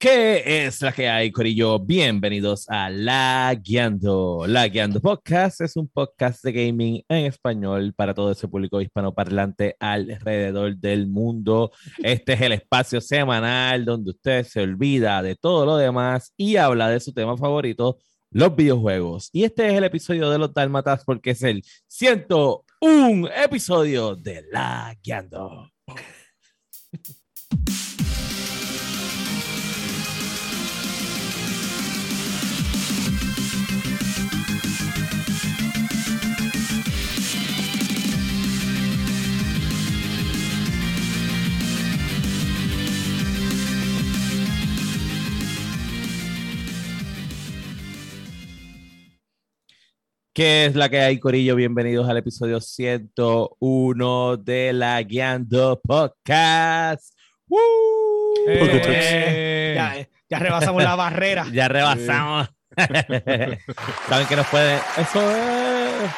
¿Qué es la que hay, Corillo? Bienvenidos a La Guiando. La Guiando Podcast es un podcast de gaming en español para todo ese público hispanoparlante alrededor del mundo. Este es el espacio semanal donde usted se olvida de todo lo demás y habla de su tema favorito, los videojuegos. Y este es el episodio de los Dálmatas porque es el 101 episodio de La Guiando. ¿Qué es la que hay, Corillo? Bienvenidos al episodio 101 de La Guiando Podcast. ¡Woo! Eh, ya, ya rebasamos la barrera. Ya rebasamos. ¿Saben que nos pueden? Eso es.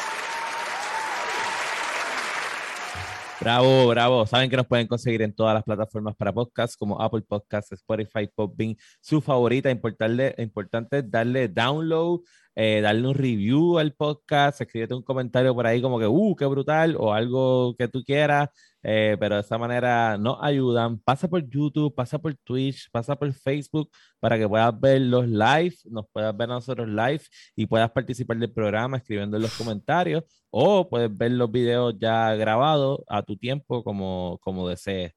Bravo, bravo. Saben que nos pueden conseguir en todas las plataformas para podcast como Apple Podcasts, Spotify, Podbean, su favorita. Importante, importante darle download eh, darle un review al podcast, escríbete un comentario por ahí como que, uh, qué brutal, o algo que tú quieras, eh, pero de esa manera nos ayudan. Pasa por YouTube, pasa por Twitch, pasa por Facebook para que puedas ver los live, nos puedas ver a nosotros live y puedas participar del programa escribiendo en los comentarios o puedes ver los videos ya grabados a tu tiempo como, como desees.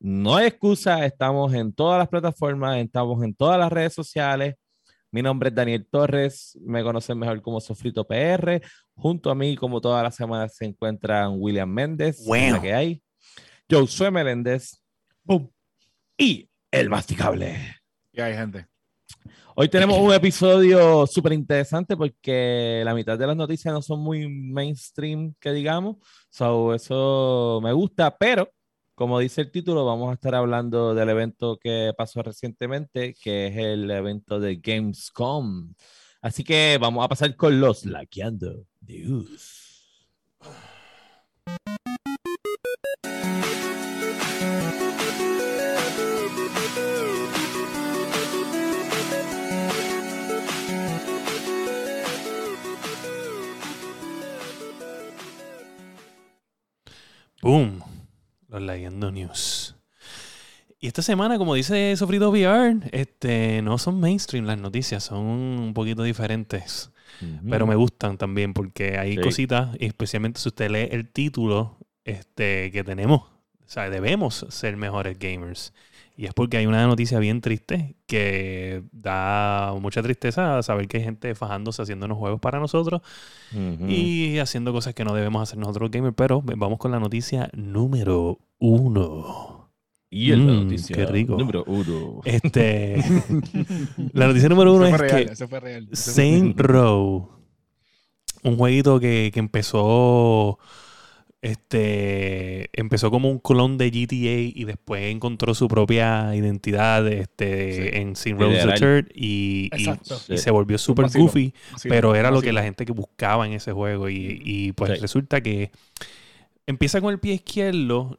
No hay excusa, estamos en todas las plataformas, estamos en todas las redes sociales. Mi nombre es Daniel Torres, me conocen mejor como Sofrito PR. Junto a mí, como todas las semanas, se encuentran William Méndez, Bueno. que hay, Josué Meléndez y El Masticable. Y hay gente. Hoy tenemos un episodio súper interesante porque la mitad de las noticias no son muy mainstream, que digamos. So, eso me gusta, pero como dice el título, vamos a estar hablando del evento que pasó recientemente, que es el evento de Gamescom. Así que vamos a pasar con los Laqueando News. News. Y esta semana, como dice Sofrito VR, este, no son mainstream las noticias, son un poquito diferentes. Pero me gustan también porque hay Sí. cositas, y especialmente si usted lee el título este, que tenemos. O sea, debemos ser mejores gamers. Y es porque hay una noticia bien triste que da mucha tristeza saber que hay gente fajándose haciendo unos juegos para nosotros y haciendo cosas que no debemos hacer nosotros gamers. Pero vamos con la noticia número uno. Y el Mm, noticia qué rico. número uno. Este, la noticia número uno es real, que fue real. Saint Row, un jueguito que, que empezó, este, empezó como un clon de GTA y después encontró su propia identidad este, Sí. en Saint Row the. Third y, y- Exacto. y se volvió súper goofy, pero era lo que la gente que buscaba en ese juego y, y, pues Sí. resulta que empieza con el pie izquierdo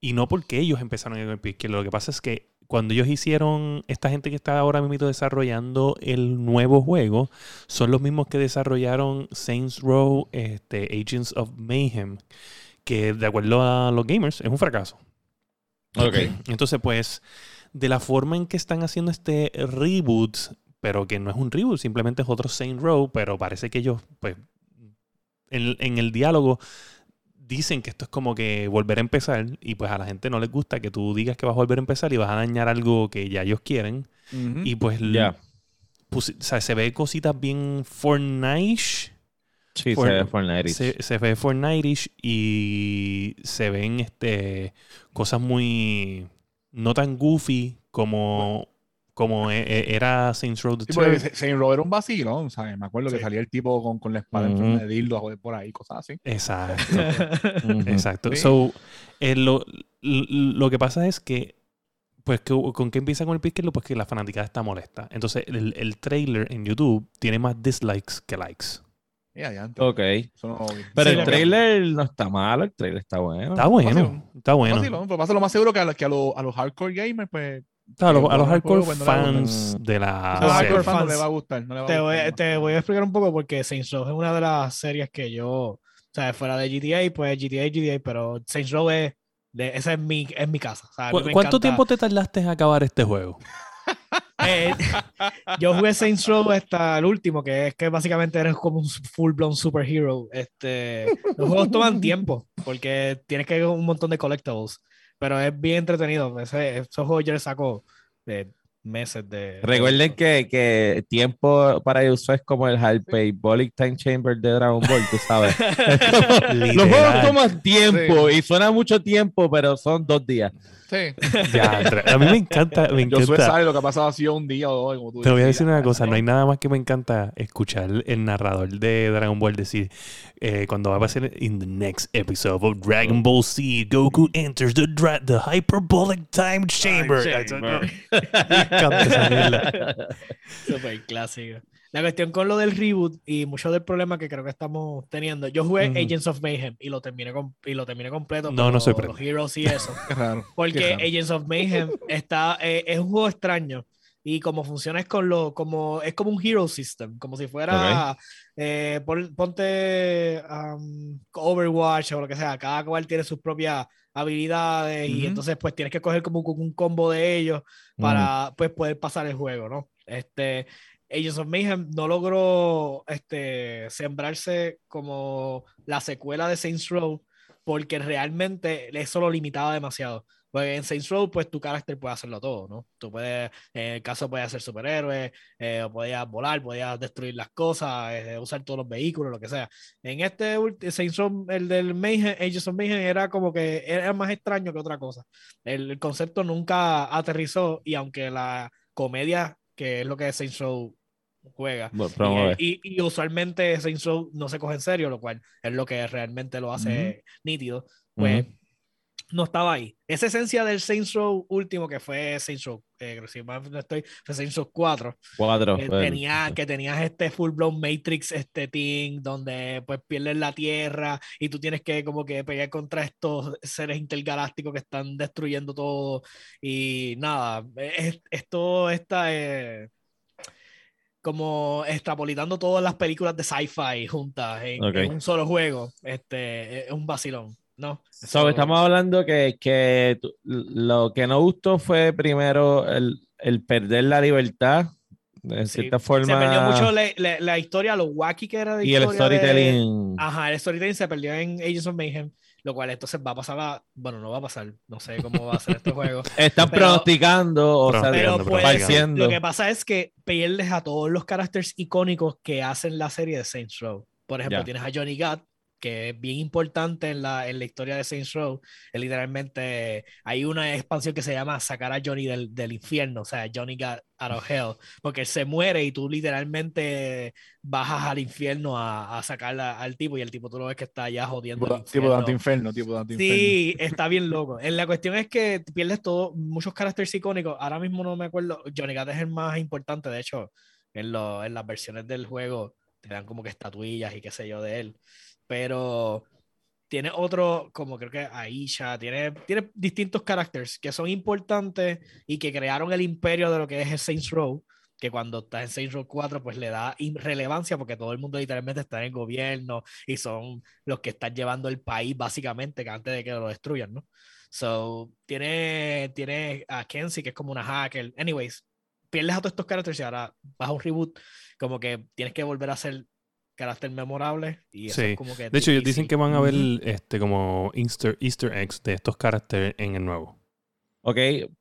y no porque ellos empezaron con el pie izquierdo, lo que pasa es que cuando ellos hicieron, esta gente que está ahora mismo desarrollando el nuevo juego, son los mismos que desarrollaron Saints Row, este, Agents of Mayhem, que de acuerdo a los gamers es un fracaso. Ok. Entonces, pues, de la forma en que están haciendo este reboot, pero que no es un reboot, simplemente es otro Saint Row, pero parece que ellos, pues, en, en el diálogo dicen que esto es como que volver a empezar y pues a la gente no les gusta que tú digas que vas a volver a empezar y vas a dañar algo que ya ellos quieren. Y pues o sea, se ve cositas bien Fortnite Sí, For- se ve Fortnite. se, se ve Fortnite y se ven este cosas muy no tan goofy como como e- e- era Saints Row the Sí, porque Third. Se- Saint Row era un vacilón, ¿sabes? Me acuerdo que salía el tipo con, con la espada en forma de dildo a joder por ahí, cosas así. Exacto. Exacto. Sí. So, eh, lo, lo- lo que pasa es que, pues, que, ¿con qué empieza con el pie izquierdo? Pues que la fanaticada está molesta. Entonces, el, el trailer en YouTube tiene más dislikes que likes. Ya, ya, antes. Ok. No- Pero Sí, el trailer no está malo, el trailer está bueno. Está bueno. Está bueno. Pero pasa lo más seguro que a, que a, lo- a los hardcore gamers, pues a los, a hardcore no fans de A la los Ah, hardcore fans no le fans. va a gustar. No le va a Te voy, gustar. te voy a explicar un poco porque Saints Row es una de las series que yo, o sea, fuera de GTA, pues GTA, GTA, pero Saints Row es, de, esa es mi, es mi casa. o sea, a ¿Cu- me ¿Cuánto encanta- tiempo te tardaste en acabar este juego? Eh, yo jugué Saints Row hasta el último, que es que básicamente eres como un full blown superhero. Este, los juegos toman tiempo porque tienes que ir un montón de collectibles, pero es bien entretenido. Ese- esos les saco de meses de. de Recuerden que, que tiempo para uso es como el Hyperbolic Time Chamber de Dragon Ball, tú sabes. Los juegos toman tiempo y suena mucho tiempo, pero son dos días. Sí. Ya, a mí me encanta, me Yo encanta. saber lo que ha pasado ha sido un día o dos. Como tú Te voy a decir una cosa, no hay nada más que me encanta escuchar el narrador de Dragon Ball decir eh, cuando va a pasar in the next episode of Dragon Ball Z, Goku enters the, dra- the hyperbolic time chamber. chamber. Encanta esa mierda. Super clásico. La cuestión con lo del reboot y mucho del problema que creo que estamos teniendo. Yo jugué. Agents of Mayhem y lo terminé, con, y lo terminé completo. No, no los- sorprende. Los Heroes y eso. Qué raro. Porque Qué raro. Agents of Mayhem está, eh, es un juego extraño. Y como funciona es con lo, como, es como un hero system, como si fuera, eh, pon- ponte um, Overwatch o lo que sea, cada cual tiene sus propias habilidades y entonces pues tienes que coger como un combo de ellos para pues poder pasar el juego, ¿no? Este, Agents of Mayhem no logró este, sembrarse como la secuela de Saints Row porque realmente eso lo limitaba demasiado. Porque en Saints Row, pues tu carácter puede hacerlo todo, ¿no? Tú puedes, en el caso puedes ser superhéroe, eh, podías volar, podías destruir las cosas, eh, usar todos los vehículos, lo que sea. En este Saints Row, el del Mayhem, Agents of Mayhem, era como que era más extraño que otra cosa. El, el concepto nunca aterrizó y aunque la comedia, que es lo que Saints Row juega, Bueno, y, y- y usualmente Saints Row no se coge en serio, lo cual es lo que realmente lo hace nítido. Pues no estaba ahí. Esa esencia del Saints Row último que fue Saints Row, eh, si no estoy, fue Saints Row 4, Cuatro. que, tenía, que tenías este full blown Matrix, este thing, donde pues pierdes la Tierra y tú tienes que como que pelear contra estos seres intergalácticos que están destruyendo todo y nada, es, esto está eh, como extrapolitando todas las películas de sci-fi juntas en un solo juego, este, es un vacilón, ¿no? So, estamos hablando que, que lo que no gustó fue primero el, el perder la libertad, de Sí, cierta Se forma. perdió mucho la, la- la historia, lo wacky que era de y el de- storytelling. Ajá, el storytelling se perdió en Agents of Mayhem, lo cual entonces va a pasar a... Bueno, no va a pasar, no sé cómo va a ser este juego. Están pero- pronosticando, o Pero puede ser- pareciendo. lo que pasa es que pierdes a todos los caracteres icónicos que hacen la serie de Saints Row. Por ejemplo, tienes a Johnny Gat, que es bien importante en la, en la historia de Saints Row. Es literalmente, hay una expansión que se llama sacar a Johnny del, del infierno, o sea, Johnny Gat out of hell, porque él se muere y tú literalmente bajas al infierno a, a sacar al tipo y el tipo tú lo ves que está allá jodiendo. Tipo, tipo de anti-inferno, tipo de anti-inferno. Sí, está bien loco. La cuestión es que pierdes todo, muchos caracteres icónicos. Ahora mismo no me acuerdo. Johnny Gat es el más importante, de hecho, en, lo- en las versiones del juego te dan como que estatuillas y qué sé yo de él. Pero tiene otro, como creo que Aisha, tiene, tiene distintos caracteres que son importantes y que crearon el imperio de lo que es el Saints Row. Que cuando está en Saints Row 4, pues le da relevancia porque todo el mundo literalmente está en el gobierno y son los que están llevando el país básicamente antes de que lo destruyan, ¿no? So, tiene, tiene a Kenzie, que es como una hacker. Anyways, pierdes a todos estos caracteres y ahora vas a un reboot, como que tienes que volver a ser carácter memorable. Y eso Sí. es como que De hecho, ellos dicen que van a ver este como Easter, Easter eggs de estos caracteres en el nuevo. Ok,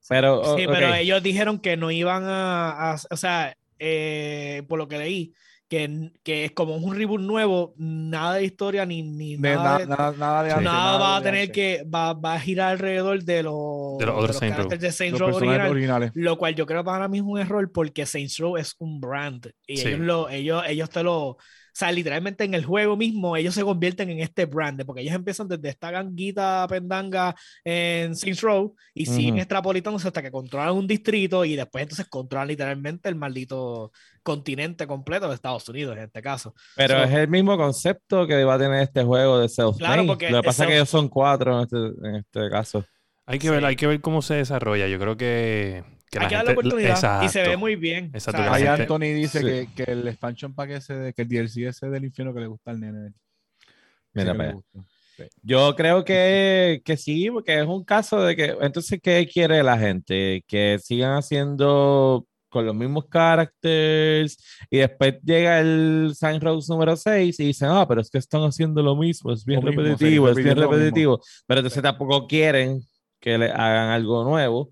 pero. Sí, pero ellos dijeron que no iban a, a- o sea, eh, por lo que leí, que, que es como un reboot nuevo, nada de historia ni, ni De nada, na- de, nada, nada de Sí. nada va a de tener que, va, va a girar alrededor de los, De los otros Saints Row. caracteres de Saints Los Row original, originales. lo cual yo creo para mí es un error porque Saints Row es un brand y Sí. ellos, lo, ellos, ellos te lo, sea, literalmente en el juego mismo ellos se convierten en este brand porque ellos empiezan desde esta ganguita pendanga en Saints Row y siguen Ujú. extrapolitándose hasta que controlan un distrito y después entonces controlan literalmente el maldito continente completo de Estados Unidos en este caso. Pero So- es el mismo concepto que va a tener este juego de self Claro, porque Lo que pasa es que ellos son cuatro en este, en este caso. Hay que Sí. ver, hay que ver cómo se desarrolla. Yo creo que, que Hay la que darle gente- oportunidad y se ve Exacto. muy bien. Exacto, Ahí gente- Anthony dice Sí. que, que el expansion pack ese, de- que el DLC ese del infierno que le gusta al nene. Mira, para. Yo creo que, que sí, porque es un caso de que, entonces, ¿qué quiere la gente? Que sigan haciendo con los mismos characters y después llega el Sign Rose número 6 y dicen, ah, pero es que están haciendo lo mismo, es bien Lo mismo, sí, repetitivo, es bien mismo. repetitivo, pero entonces tampoco quieren que le hagan algo nuevo.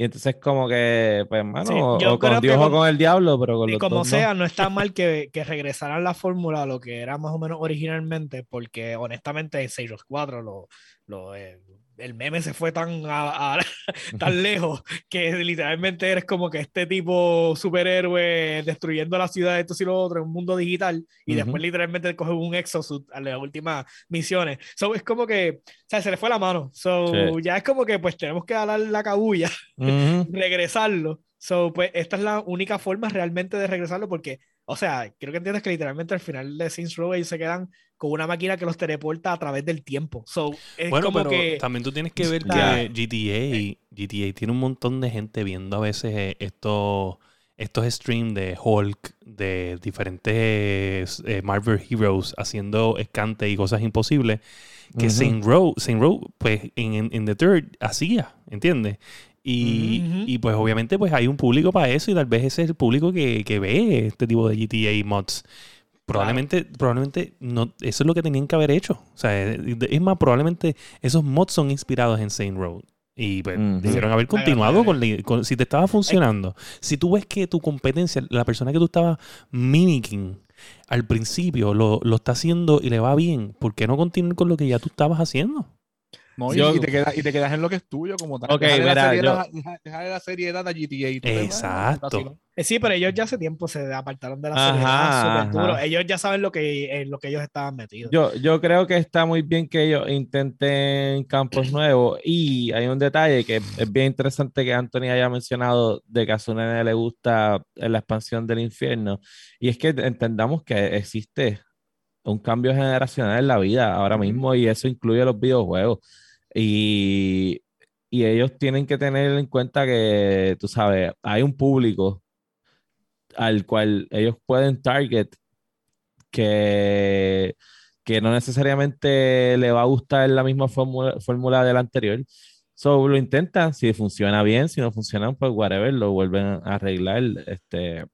Y entonces como que, pues, mano, Sí, o con Dios o con el diablo, pero con Y los como dos sea, no está mal que, que regresaran la fórmula a lo que era más o menos originalmente, porque honestamente en Sailor 4 lo, lo, eh, el meme se fue tan, a- a- tan lejos que literalmente eres como que este tipo superhéroe destruyendo la ciudad, esto y lo otro, en un mundo digital, y Ujú. después literalmente coge un exosuit a las últimas misiones. So, es como que, o sea, se le fue la mano. So, Sí. ya es como que pues tenemos que dar la cabulla regresarlo. So, pues esta es la única forma realmente de regresarlo porque, o sea, creo que entiendes que literalmente al final de Saints Row ellos se quedan con una máquina que los teleporta a través del tiempo. So, es Bueno, como pero que... también tú tienes que ver que GTA, GTA tiene un montón de gente viendo a veces eh, estos, estos streams de Hulk, de diferentes eh, Marvel Heroes haciendo escante y cosas imposibles, que Ujú. Saint Row, Saint Row, pues en, en- en The Third hacía, ¿entiendes? Y, y, pues obviamente pues hay un público para eso y tal vez ese es el público que, que ve este tipo de GTA mods. Probablemente, probablemente no, eso es lo que tenían que haber hecho. O sea, es es más, probablemente esos mods son inspirados en Saint Row. Y pues debieron haber continuado con, con- si te estaba funcionando. Si tú ves que tu competencia, la persona que tú estabas mimicking al principio lo, lo está haciendo y le va bien, ¿por qué no continuar con lo que ya tú estabas haciendo? No, y, Yo- y te queda- y te quedas en lo que es tuyo, como tal. Ok, la seriedad- deja- dejarle la seriedad a GTA. Exacto. Eh, Sí, pero ellos ya hace tiempo se apartaron de la Ajá, seriedad súper ajá. duro. Ellos ya saben lo que, en lo que ellos estaban metidos. Yo, yo creo que está muy bien que ellos intenten campos nuevos y hay un detalle que es bien interesante que Anthony haya mencionado de que a su nene le gusta la expansión del infierno y es que entendamos que existe un cambio generacional en la vida ahora mismo y eso incluye los videojuegos y, y ellos tienen que tener en cuenta que, tú sabes, hay un público al cual ellos pueden target que, que no necesariamente le va a gustar la misma fórmula, fórmula del anterior. So, lo intentan, si funciona bien, si no funciona, pues whatever, lo vuelven a arreglar. Este,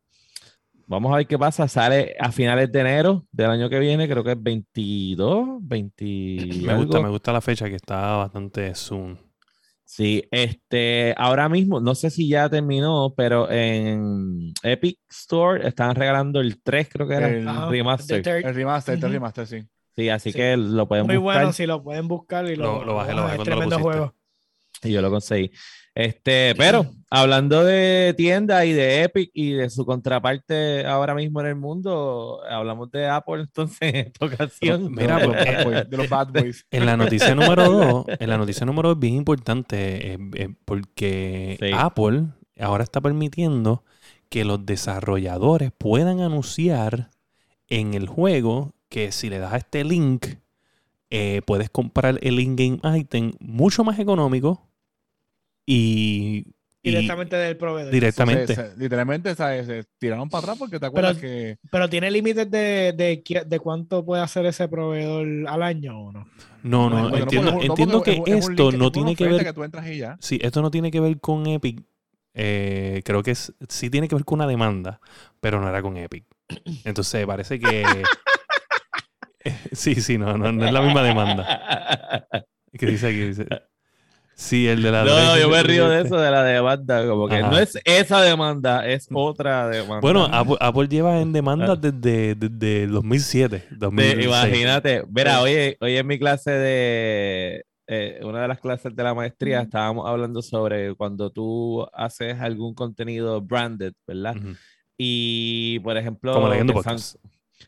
vamos a ver qué pasa. Sale a finales de enero del año que viene, creo que es 22, 20 Me gusta, me gusta la fecha que está bastante soon. Sí, este, ahora mismo, no sé si ya terminó, pero en Epic Store están regalando el 3, creo que era, El- remaster. Third. El remaster, el remaster, sí. Sí, así Sí. que lo pueden Muy buscar. bueno si lo pueden buscar y lo, Lo- lo bajé, lo bajé es cuando lo pusiste. juego. Y yo lo conseguí. Este, pero hablando de tienda y de Epic y de su contraparte ahora mismo en el mundo, hablamos de Apple entonces en esta ocasión. Mira, de, los pues, bad boys, de los bad boys. En la noticia número dos, en la noticia número dos es bien importante eh, eh, porque Sí. Apple ahora está permitiendo que los desarrolladores puedan anunciar en el juego que si le das a este link eh, puedes comprar el in-game item mucho más económico y, y Directamente del proveedor. directamente. Se- se- literalmente ¿sabes? se tiraron para atrás porque te acuerdas que Pero tiene límites de, de, de cuánto puede hacer ese proveedor al año o no. No, no, entiendo, no, entiendo porque que es un- es un esto link, no tiene que ver tú entras y ya. Sí, esto no tiene que ver con Epic. Eh, creo que es, sí tiene que ver con una demanda, pero no era con Epic. Entonces parece que... sí, sí, no, no, no es la misma demanda. ¿Qué dice aquí? Dice... Sí, el de la... No, no, yo me río de eso, de la demanda, como que Ajá. no es esa demanda, es otra demanda. Bueno, Apple, Apple lleva en demanda desde, desde 2007. De- 2006. imagínate, verá, hoy, hoy en mi clase de, eh, una de las clases de la maestría, estábamos hablando sobre cuando tú haces algún contenido branded, ¿verdad? Y, por ejemplo... Como leyendo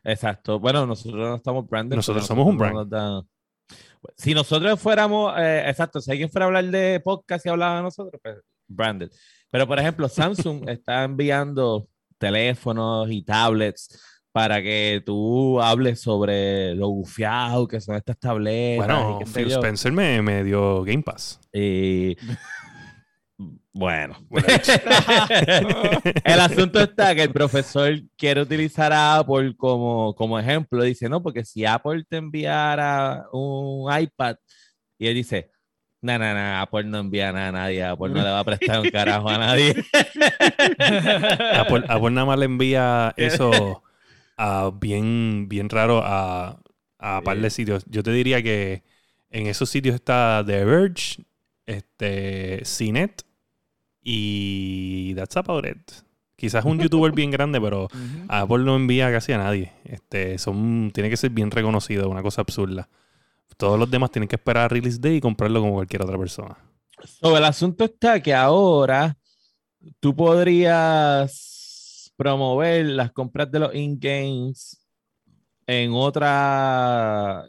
Exacto. Bueno, nosotros no estamos branded. Nosotros somos un no dan- Si nosotros fuéramos, eh, exacto, si alguien fuera a hablar de podcast y hablaba de nosotros, pues branded. Pero, por ejemplo, Samsung está enviando teléfonos y tablets para que tú hables sobre lo bufiado que son estas tabletas. Bueno, y qué Phil. Spencer me, me dio Game Pass. Y Bueno. Bueno, el asunto está que el profesor quiere utilizar a Apple como, como ejemplo. Dice, no, porque si Apple te enviara un iPad y él dice, no, no, no, Apple no envía nada a nadie, Apple no le va a prestar un carajo a nadie. Apple, Apple nada más le envía eso a bien, bien raro a, a par de sitios. Yo te diría que en esos sitios está The Verge, este, CNET y That's About It. Quizás un youtuber bien grande, pero. Apple no envía casi a nadie. Este, son, tiene que ser bien reconocido, una cosa absurda. Todos los demás tienen que esperar a release day y comprarlo como cualquier otra persona. So, el asunto está que ahora tú podrías promover las compras de los in-games en otra.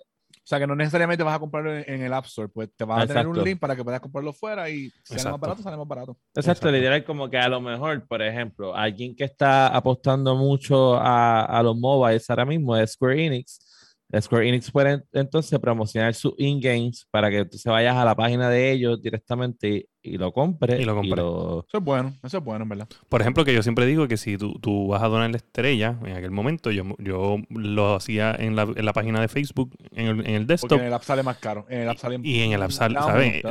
O sea, que no necesariamente vas a comprarlo en, en el App Store, pues te vas a tener un link para que puedas comprarlo fuera y si sale Exacto. más barato, sale más barato. Exacto, Exacto. literal, como que a lo mejor, por ejemplo, alguien que está apostando mucho a, a los mobiles ahora mismo es Square Enix. Square Enix puede entonces promocionar sus in-games para que tú se vayas a la página de ellos directamente y, y lo compres. Y lo compres. Eso es bueno, eso es bueno, en verdad. Por ejemplo, que yo siempre digo que si tú, tú vas a donar la estrella, en aquel momento yo, yo lo hacía en la, en la página de Facebook, en el, en el Porque desktop, en el app sale más caro. En el app sale y en el app sale, ¿sabes?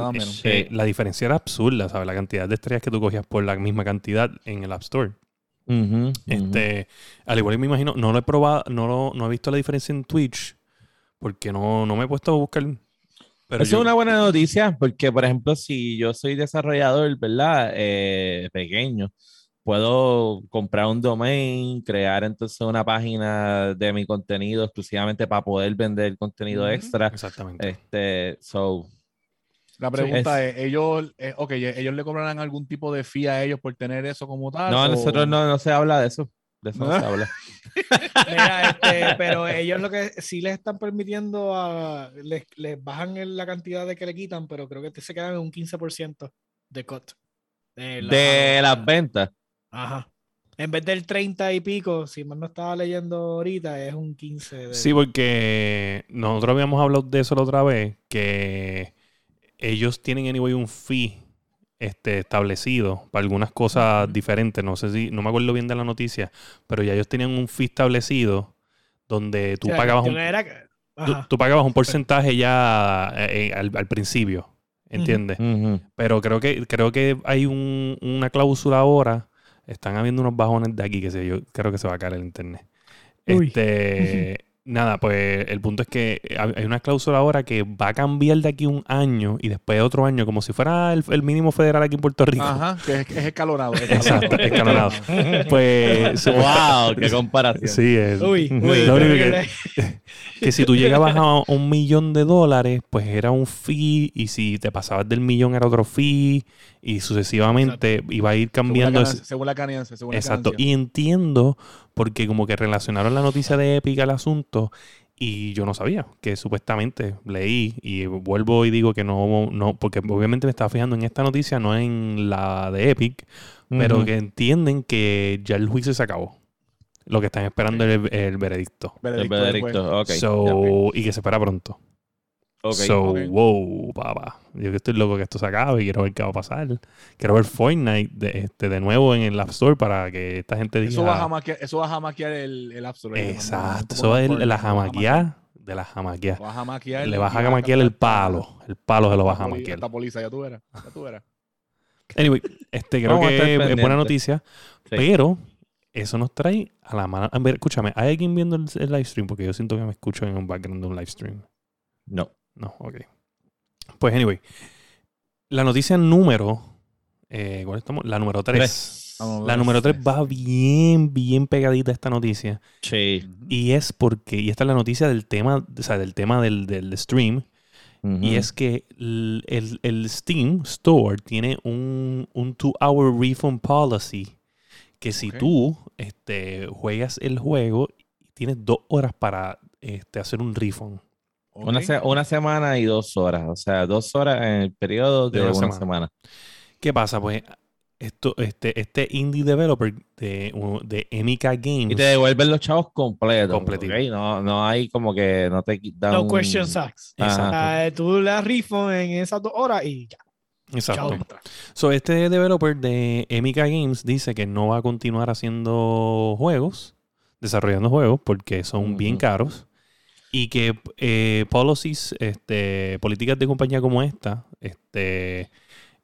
Eh, la diferencia era absurda, ¿sabes? La cantidad de estrellas que tú cogías por la misma cantidad en el App Store. Este, al igual que me imagino, no lo he probado, no, lo- no he visto la diferencia en Twitch, porque no, no me he puesto a buscar. Pero Eso yo- es una buena noticia porque, por ejemplo, si yo soy desarrollador, ¿verdad? Eh, pequeño, puedo comprar un domain, crear entonces una página de mi contenido exclusivamente para poder vender contenido extra. Exactamente. Este, so, La pregunta es- es, ellos, eh, ok, ellos le cobrarán algún tipo de fee a ellos por tener eso como tal. no, o- nosotros no, no se habla de eso. De eso no No. se habla. Mira, este, pero ellos lo que sí les están permitiendo a. Les, les bajan la cantidad de que le quitan, pero creo que se quedan en un 15% de cut. De, la- De las ventas. Ajá. En vez del 30 y pico, si más no estaba leyendo ahorita, es un 15. De... Sí, porque nosotros habíamos hablado de eso la otra vez, que ellos tienen anyway un fee este, establecido para algunas cosas diferentes. No sé si, no me acuerdo bien de la noticia, pero ya ellos tenían un fee establecido donde tú O sea, la pagabas un, era tú, pagabas un porcentaje ya eh, eh, al, al principio, ¿entiendes? Pero creo que, creo que hay un- una cláusula ahora. Están habiendo unos bajones de aquí que sé yo. Creo que se va a caer el internet. Uy. Este. Nada, pues el punto es que hay una cláusula ahora que va a cambiar de aquí un año y después otro año, como si fuera el, el mínimo federal aquí en Puerto Rico. Ajá, que es, es escalonado. Exacto, escalonado. Pues. ¡Wow! ¡Qué comparación! Sí, es. Uy, uy, Lo único que- que si tú llegabas a un millón de dólares, pues era un fee, y si te pasabas del millón era otro fee, y sucesivamente iba a ir Según la cambiando. ganancia, según la ganancia, según la Exacto, ganancia. y entiendo porque como que relacionaron la noticia de Epic al asunto y yo no sabía, que supuestamente leí y vuelvo y digo que no, no porque obviamente me estaba fijando en esta noticia, no en la de Epic, pero que entienden que ya el juicio se acabó. Lo que están esperando es el, el veredicto. El Veredicto juez. veredicto, ok. So, y que se espera pronto. Ok. So, ok. wow, papá. Yo que estoy loco que esto se acabe y quiero ver qué va a pasar. Quiero ver Fortnite de, este, de nuevo en el App Store para que esta gente diga. Eso va a jamaquear, eso va a jamaquear el, el App Store. Exacto. Eso es como- el- la jamaquear de la jamaquear. Vas a jamaquear. Le vas a jamaquear el palo. El palo se lo vas a jamaquear. esta poliza, ya tú verás. Ya tú verás. Anyway, este creo Vamos a que es buena noticia. Sí. Pero eso nos trae a la mano. A ver, escúchame, ¿hay alguien viendo el, el live stream? Porque yo siento que me escucho en un background de un live stream. No. No, ok. Pues anyway, la noticia número. Eh, ¿Cuál estamos? La número 3. Tres. Vamos, La número 3 va bien, bien pegadita a esta noticia. Sí. Y es porque, y esta es la noticia del tema, o sea, del tema del, del stream. Y es que el, el- el Steam Store tiene un, un two-hour refund policy. Que si Ok. tú este, juegas el juego, tienes dos horas para este, hacer un refund. Una, se- una semana y dos horas. O sea, dos horas en el periodo de, De una semana. semana. ¿Qué pasa? Pues esto, este, este indie developer de, de MK Games. Y te devuelven los chavos completos. Completito. ¿ok? No, no hay como que no te dan No un- questions asked. Ah, tú le das refund en esas dos horas y ya. Exacto. Chao. So, este developer de Emika Games dice que no va a continuar haciendo juegos, desarrollando juegos, porque son bien caros. Y que eh, policies, este, políticas de compañía como esta, este,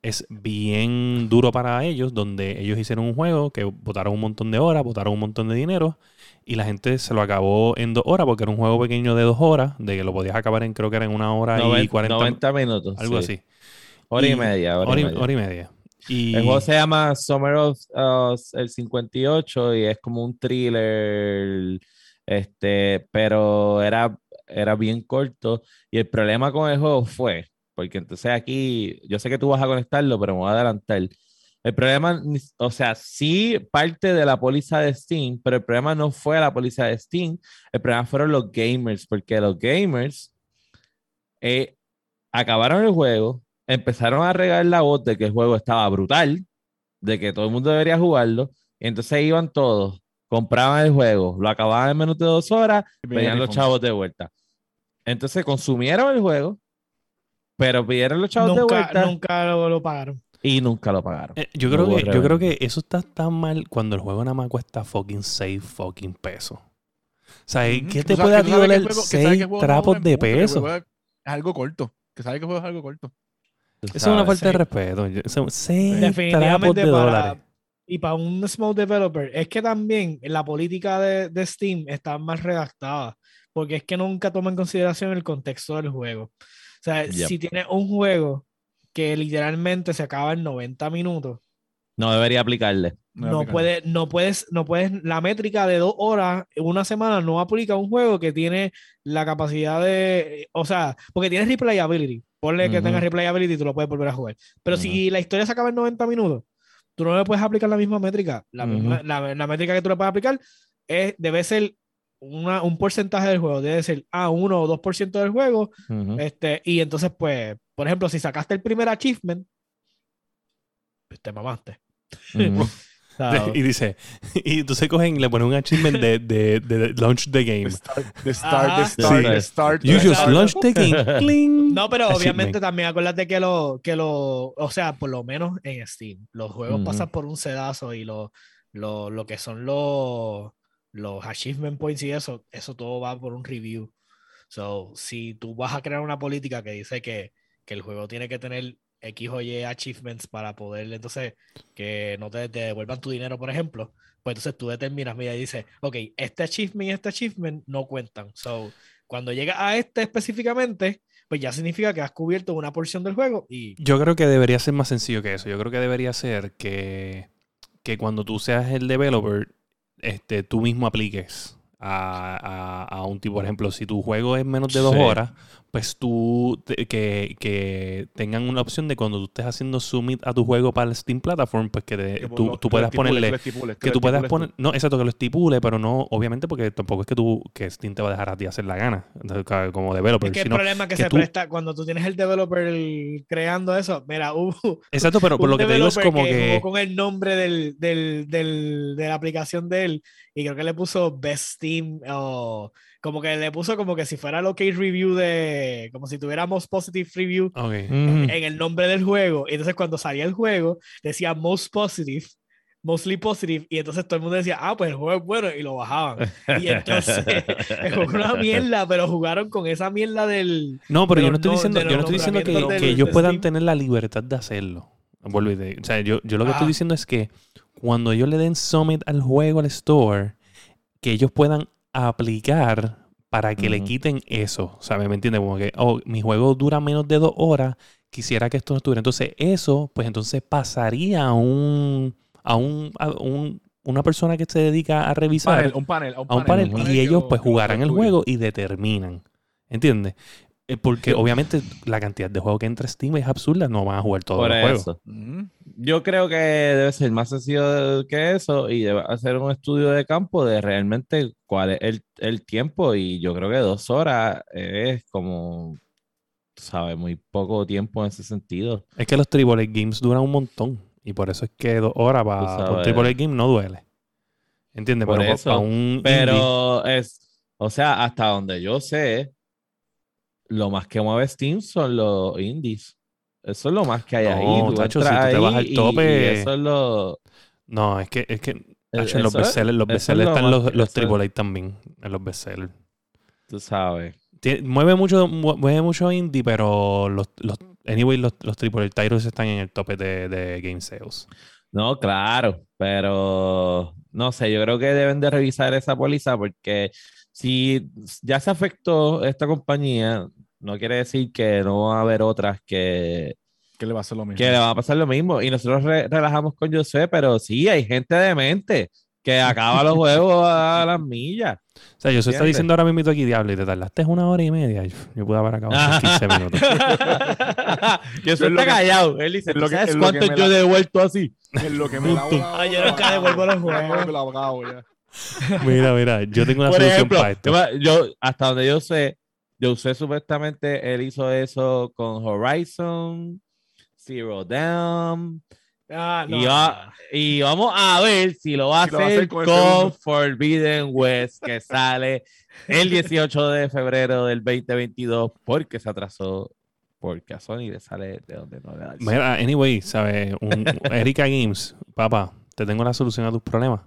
es bien duro para ellos, donde ellos hicieron un juego que votaron un montón de horas, votaron un montón de dinero, y la gente se lo acabó en dos horas, porque era un juego pequeño de dos horas, de que lo podías acabar en creo que era en una hora y Noven- 40 90 minutos. algo sí. así. Hora y, Y- media. Hora, Hora y y, media. hora y media. Y El juego se llama Summer of uh, el 58 y es como un thriller, este, pero era, era bien corto. Y el problema con el juego fue, porque entonces aquí, yo sé que tú vas a conectarlo, pero me voy a adelantar. El problema, o sea, sí parte de la póliza de Steam, pero el problema no fue la póliza de Steam, el problema fueron los gamers, porque los gamers eh, acabaron el juego, empezaron a regar la voz de que el juego estaba brutal, de que todo el mundo debería jugarlo, y entonces iban todos, compraban el juego, lo acababan en menos de dos horas, venían los chavos de vuelta. Entonces consumieron el juego, pero pidieron los chavos de vuelta nunca lo, lo pagaron. y nunca lo pagaron. Eh, yo, No creo que, yo creo que eso está tan mal cuando el juego nada más cuesta fucking 6 fucking pesos. O sea, ¿qué que te puede a sabes- ti que tú sabes que el doler juego- que sabes que 6 el juego no trapos de peso? Es algo corto. Que sabes que el juego es algo corto. Eso es una falta de respeto. Yo- Son 6 trapos Definitivamente de para, dólares. Y para un small developer, es que también la política de, de Steam está más redactada, porque es que nunca toma en consideración el contexto del juego. O sea, Yep. si tienes un juego que literalmente se acaba en 90 minutos, No debería aplicarle. no, puede, no puedes, no puedes, la métrica de dos horas, una semana no aplica a un juego que tiene la capacidad de, o sea, porque tienes replayability. Ponle que tenga replayability y tú lo puedes volver a jugar. Pero si la historia se acaba en 90 minutos, tú no le puedes aplicar la misma métrica. La, misma- Ujú. la, la métrica que tú le puedes aplicar es, debe ser una- un porcentaje del juego, debe ser a 1 o 2% del juego. Este, y entonces, pues, por ejemplo, si sacaste el primer achievement, pues te mamaste. Y dice, y entonces cogen y le ponen un achievement de, de, de launch the game. The start, the start, Ajá. the start, Sí. the start. You just launched the game. Cling. No, pero Achievement. obviamente también acuérdate que lo, que lo, o sea, por lo menos en Steam, los juegos pasan por un sedazo y lo, lo, lo que son los, los achievement points y eso, eso todo va por un review. So, si tú vas a crear una política que dice que, que el juego tiene que tener X o Y achievements para poder entonces que no te, te devuelvan tu dinero, por ejemplo, pues entonces tú determinas, mira, y dices, ok, este achievement y este achievement no cuentan. So, cuando llega a este específicamente, pues ya significa que has cubierto una porción del juego y Yo creo que debería ser más sencillo que eso. Yo creo que debería ser que, que cuando tú seas el developer, este, tú mismo apliques a, a- a un tipo. Por ejemplo, si tu juego es menos de dos Sí. horas, pues tú te- que, que tengan una opción de cuando tú estés haciendo submit a tu juego para el Steam Platform, pues que te- Que tú, lo- tú puedas ponerle. Que tú puedas poner, no, exacto, que lo estipule, pero no, obviamente, porque tampoco es que tú, que Steam te va a dejar a ti hacer la gana, como developer, es que el sino, problema que, que se tú- presta cuando tú tienes el developer creando eso, mira, hubo exacto, pero por lo que te digo es como que, jugó con el nombre del, del, del- de la aplicación de él y creo que le puso Best Steam o como que le puso como que si fuera el OK Review de, como si tuviéramos Positive Review en el nombre del juego. Y entonces cuando salía el juego, decía Most Positive, Mostly Positive, y entonces todo el mundo decía, ah, pues el juego es bueno, y lo bajaban. Y entonces el juego era una mierda, pero jugaron con esa mierda del... No, pero yo no estoy diciendo, yo no estoy diciendo que, que ellos puedan Steam. tener la libertad de hacerlo. Vuelvo y o sea, yo, yo lo que Ah. estoy diciendo es que cuando ellos le den summit al juego, al store, que ellos puedan aplicar para que le quiten eso. ¿Sabes? ¿Me entiendes? Como que, oh, mi juego dura menos de dos horas, quisiera que esto no estuviera. Entonces, eso, pues entonces pasaría a un, a un, a un- una persona que se dedica a revisar panel, un panel, a un panel, un y ellos pues jugarán el juego y determinan. ¿Entiendes? Eh, Porque obviamente la cantidad de juegos que entra Steam es absurda, no van a jugar todos Por los juegos. eso. Ujú. Yo creo que debe ser más sencillo que eso y debe hacer un estudio de campo de realmente cuál es el, el tiempo y yo creo que dos horas es como, ¿sabes? Muy poco tiempo en ese sentido. Es que los AAA games duran un montón y por eso es que dos horas para un. AAA game no duele. ¿Entiendes? Por Pero eso, pa' un indie- Pero es, o sea, hasta donde yo sé, lo más que mueve Steam son los indies. Eso es lo más que hay ahí. No, Tú tacho, si tú te vas al tope- y eso es lo. No, es que, es que tacho, en los bestsellers, los es bestsellers lo están los, que- los es- AAA también, en los bestsellers. Tú sabes. Mueve mucho, mu- mueve mucho indie, pero los, los, anyway, los, los AAA titles están en el tope de, de game sales. No, claro, pero no sé, yo creo que deben de revisar esa póliza porque si ya se afectó esta compañía, no quiere decir que no va a haber otras que, ¿Qué le va a hacer lo mismo? que le va a pasar lo mismo. Y nosotros re- relajamos con José, pero sí, hay gente demente que acaba los juegos a las millas. O sea, yo se está diciendo ahora mismo aquí, diablo, y te tardaste una hora y media. Yo, yo pude haber acabado en 15 minutos. José está que- callado. Él dice, lo ¿tú que- sabes que cuánto yo la- he devuelto así? En lo que me la Ah, yo nunca devuelvo los me juegos. la acabo ya. Mira, mira, yo tengo una Por solución ejemplo, para esto. yo, yo- hasta donde yo sé, yo sé supuestamente él hizo eso con Horizon, Zero Dawn, Ah, no, y, va- y vamos a ver si lo va a Si lo va a hacer con. Forbidden West, que sale el 18 de febrero del 2022, porque se atrasó, porque a Sony le sale de donde no le da. Mira, anyway, ¿sabes? Un, Erika Games, papá, te tengo la solución a tus problemas.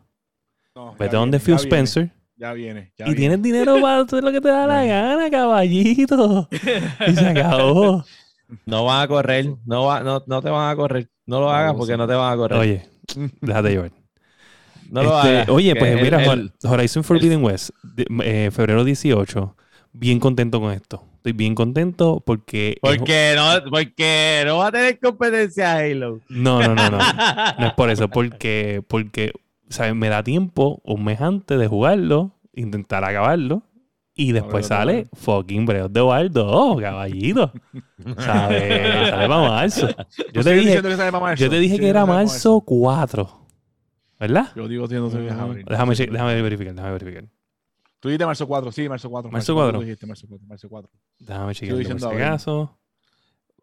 No, Vete donde Phil Spencer Ya viene. Ya y viene. tienes dinero para hacer lo que te da la gana, caballito. Y se acabó. No van a correr, no, va, no, no te van a correr. No lo hagas porque no te van a correr. Oye, déjate llevar. no lo Este, hagas, oye, que pues el- mira, el- Horizon Forbidden West, de- eh, febrero 18, bien contento con esto. Estoy bien contento porque... es- Porque no, porque no va a tener competencia Halo. No, no, no, no. No es por eso, porque, porque ¿sabes? me da tiempo un mes antes de jugarlo, intentar acabarlo, y después sale fucking of the Wild 2, caballito. ¿Sabes? sale para marzo. Yo te dije, que sale para marzo. yo te dije Sigue que era marzo 4. ¿Verdad? Yo digo que es abril. Déjame, che- déjame verificar, déjame verificar. Tú dijiste marzo 4, sí, marzo 4. ¿Marzo 4? Tú dijiste marzo 4, marzo 4. Déjame chequear si abril. acaso.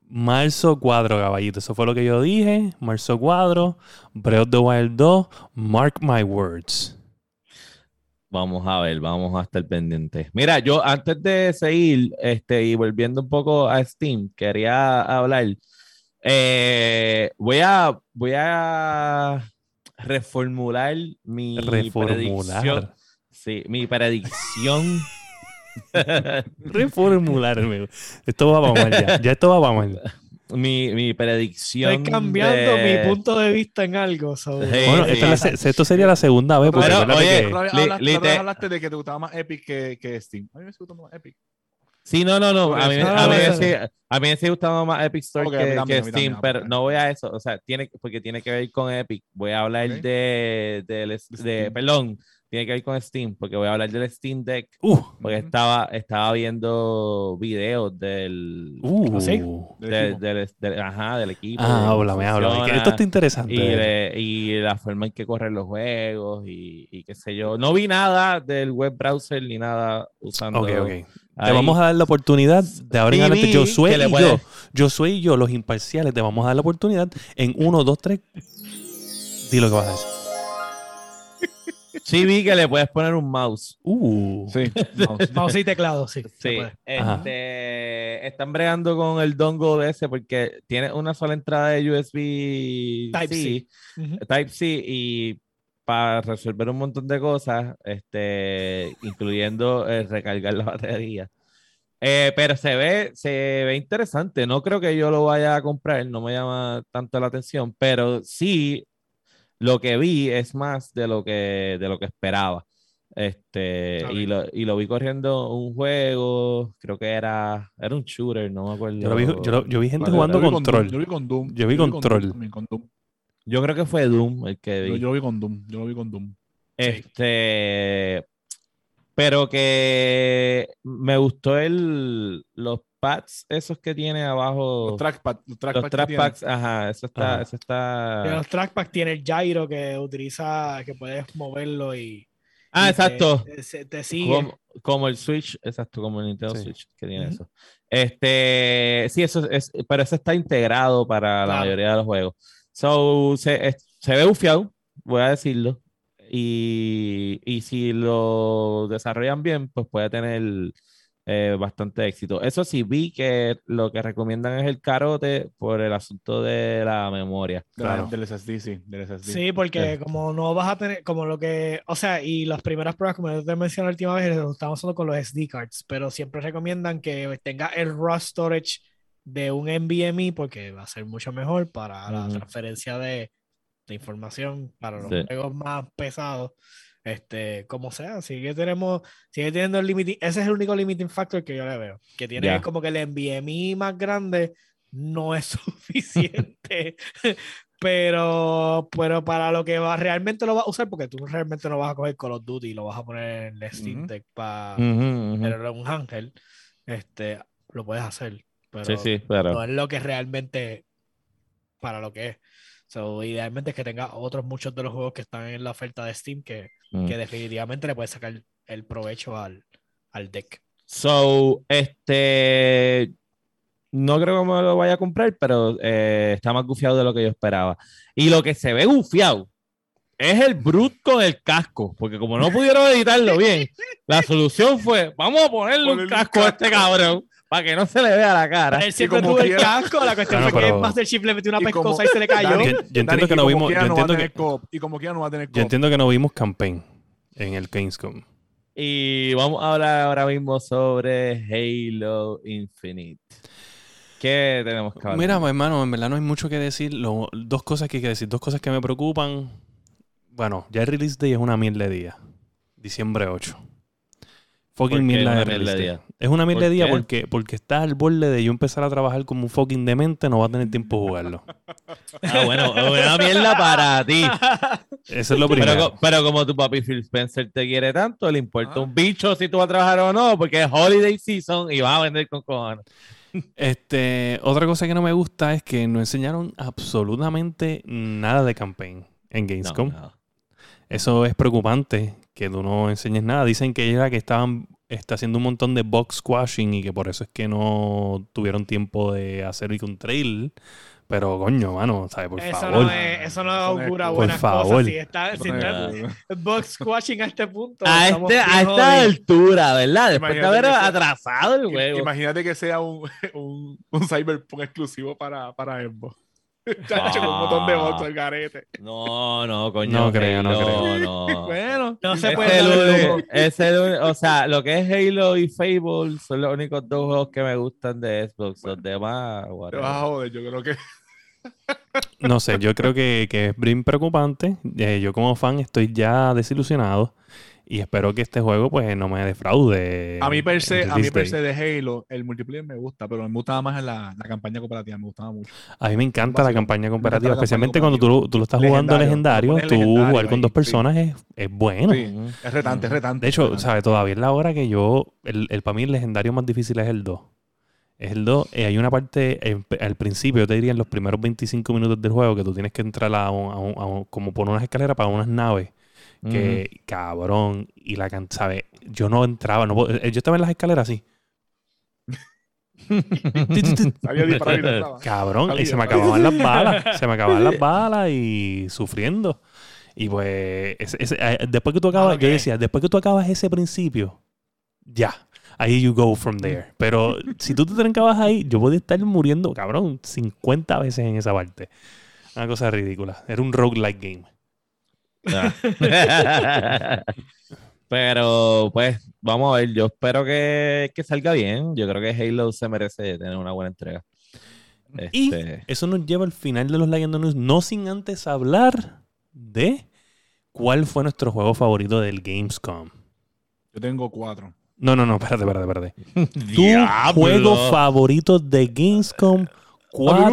Marzo 4, caballito. Eso fue lo que yo dije. Marzo 4. Breath of the Wild 2. Mark my words. Vamos a ver, vamos a estar pendientes. Mira, yo antes de seguir, este, y volviendo un poco a Steam, quería hablar. eh, voy a, voy a reformular mi predicción. Sí, mi predicción. Reformular. amigo. Esto va para mal ya. Ya esto va para mal. mi, mi predicción. Estoy cambiando de- mi punto de vista en algo. Sí, Bueno, sí. esta es la se- esto sería la segunda vez. Porque oye, que- li- hablaste, li- te- hablaste de que te gustaba más Epic que, que Steam. A mí me gusta más Epic. Sí, no, no, no. A mí, a mí sigue- a mí me sigue gustando más Epic Store Ok, a mí que, también, que mí Steam, pero no voy a eso. O sea, tiene, porque tiene que ver con Epic. Voy a hablar Ok. de, del- de, Steam. perdón, tiene que ver con Steam, porque voy a hablar del Steam Deck, Uh, porque estaba, estaba viendo videos del, uh. ¿Ah, sí? Del del, equipo. del- del- ajá, del equipo. Ah, háblame, háblame. que Esto está interesante. y, de- y la forma en que corren los juegos y, y qué sé yo. No vi nada del web browser ni nada usando. Ok, ok. Te vamos a dar la oportunidad de ahora en Sí adelante. Josué y puede- yo, Josué y yo, los imparciales, te vamos a dar la oportunidad en uno, dos, tres. Di lo que vas a decir. Sí vi que le puedes poner un mouse. Uh. Sí. mouse. Mouse y teclado, sí. Sí, este, están bregando con el dongle de ese porque tiene una sola entrada de USB Type-C. C, Ujú. Type-C y para resolver un montón de cosas, este, incluyendo eh, recargar la batería. Eh, pero se ve, se ve interesante. No creo que yo lo vaya a comprar, no me llama tanto la atención, pero sí lo que vi es más de lo que, de lo que esperaba. Este, Ok. y, lo, y lo vi corriendo un juego, creo que era, era un shooter, no me acuerdo. Yo, lo vi, yo, lo- yo vi gente Vale, jugando yo vi con control. Doom, Yo vi con Doom. Yo vi control. también, con Doom. Yo creo que fue Doom el que vi. Yo, yo lo vi con Doom. Yo lo vi con Doom. Este, pero que me gustó el, los pads esos que tiene abajo. Los trackpad. Los trackpads, ajá, eso está, Ajá. eso está. en los trackpads tiene el gyro que utiliza, que puedes moverlo y. Ah, y exacto. Te, se- te sigue. Como, como el Switch, exacto, como el Nintendo Sí. Switch que tiene Ujú. eso. Este, sí, eso es, pero eso está integrado para la Claro. mayoría de los juegos. So, se, es- se ve bufiado, voy a decirlo. Y, y si lo desarrollan bien, pues puede tener eh, bastante éxito. Eso sí, vi que lo que recomiendan es el carote por el asunto de la memoria. Claro. Del SSD, sí. Del SSD. Sí, porque como no vas a tener, como lo que, o sea, y las primeras pruebas, como yo te mencioné la última vez, lo estamos haciendo con los SD cards, pero siempre recomiendan que tenga el raw storage de un NVMe porque va a ser mucho mejor para la Ujú. transferencia de, de información para los Sí. juegos más pesados. Este, como sea, sigue tenemos, sigue teniendo el limiting, ese es el único limiting factor que yo le veo, que tiene Ya. como que el NVMe más grande no es suficiente pero, pero para lo que va, realmente lo vas a usar, porque tú realmente no vas a coger Call of Duty y lo vas a poner en el Steam. Deck para ujú. pero un ángel, este, lo puedes hacer, pero Sí, sí, pero. no es lo que realmente para lo que es. So, idealmente es que tenga otros muchos de los juegos que están en la oferta de Steam que, mm. que definitivamente le puedes sacar el provecho al, al deck. So, este. No creo que me lo vaya a comprar, pero eh, está más gufiado de lo que yo esperaba. Y lo que se ve gufiado es el Brute con el casco, porque como no pudieron editarlo bien, la solución fue: vamos a ponerle un Ponerle un casco a este casco. cabrón para que no se le vea la cara. Él siempre tuvo el casco, la cuestión fue que pero- Master Chief le metió una Y como- pescosa y se le cayó. Yo, yo entiendo Dani, que no vimos, yo entiendo que, y como quiera no va a tener yo co-op. entiendo que no vimos campaign en el Gamescom. Y vamos a hablar ahora mismo sobre Halo Infinite. ¿Qué tenemos que hablar? Mira, pues, hermano, en verdad no hay mucho que decir. Lo- dos cosas que hay que decir, dos cosas que me preocupan. Bueno, ya el release day es una mierda de día. Diciembre 8. ¿Por Fucking mierda una de día? Es una mierda de ¿Por día porque, porque está al borde de yo empezar a trabajar como un fucking demente, no va a tener tiempo de jugarlo. Ah, bueno, una mierda para ti. Eso es lo primero. pero como tu papi Phil Spencer te quiere tanto, le importa Ah. un bicho si tú vas a trabajar o no, porque es holiday season y vas a vender con cojones. Este, otra cosa que no me gusta es que no enseñaron absolutamente nada de campaign en No, Gamescom. no. Eso es preocupante, que tú no enseñes nada. Dicen que ella que estaban está haciendo un montón de box squashing y que por eso es que no tuvieron tiempo de hacer un trail. Pero coño, mano, ¿sabes? Por Eso favor. no, es, eso no augura cool. buenas Por favor. cosas. Si está, si box squashing a este punto. A, este, a esta altura, ¿verdad? Después de haber sea- atrasado el juego. Imagínate que sea un, un, un Cyberpunk exclusivo para, para Xbox. Chacho, un botón de box al garete. No, no, coño. No creo, no creo. no. Bueno, No se Ese puede ese es el único- o sea, lo que es Halo y Fable son los únicos dos juegos que me gustan de Xbox. Los demás, te vas a joder. Yo creo que No sé, yo creo que, que es bien preocupante. Eh, yo como fan estoy ya desilusionado y espero que este juego pues no me defraude. a mí per se, a mí per se de Halo, el multiplayer me gusta, pero me gustaba más la, la campaña cooperativa, me gustaba mucho. A mí me encanta la campaña la especialmente campaña cuando tú, lo- tú lo estás jugando Legendario, Tú legendario jugar con ahí, dos sí. personas es, es bueno. Sí. Es retante, es retante. De hecho, retante. ¿sabes? Todavía es la hora que yo. El, el para mí el legendario más difícil es el 2. Es el 2. eh, hay una parte en- al principio, yo te diría en los primeros 25 minutos del juego, que tú tienes que entrar a, un- a un- a un- como por unas escaleras para unas naves. Que cabrón. Y la can ¿sabes? Yo no entraba. No, eh, yo estaba en las escaleras así. Y. Cabrón, y se me acababan las balas. Se me acababan las balas y sufriendo. Y pues, ese- ese- eh, después que tú acabas, Ah, yo decía, después que tú acabas ese principio, ya, ahí you go from there. Pero si tú te trancabas ahí, yo podía estar muriendo, cabrón, 50 veces en esa parte. Una cosa ridícula. Era un roguelike game. Ah. Pero pues vamos a ver, yo espero que, que salga bien. Yo creo que Halo se merece tener una buena entrega. Y Este, eso nos lleva al final de los Legend News, no sin antes hablar de cuál fue nuestro juego favorito del Gamescom. Yo tengo cuatro. No, no, no, espérate, espérate, espérate. Tu juego favorito de Gamescom A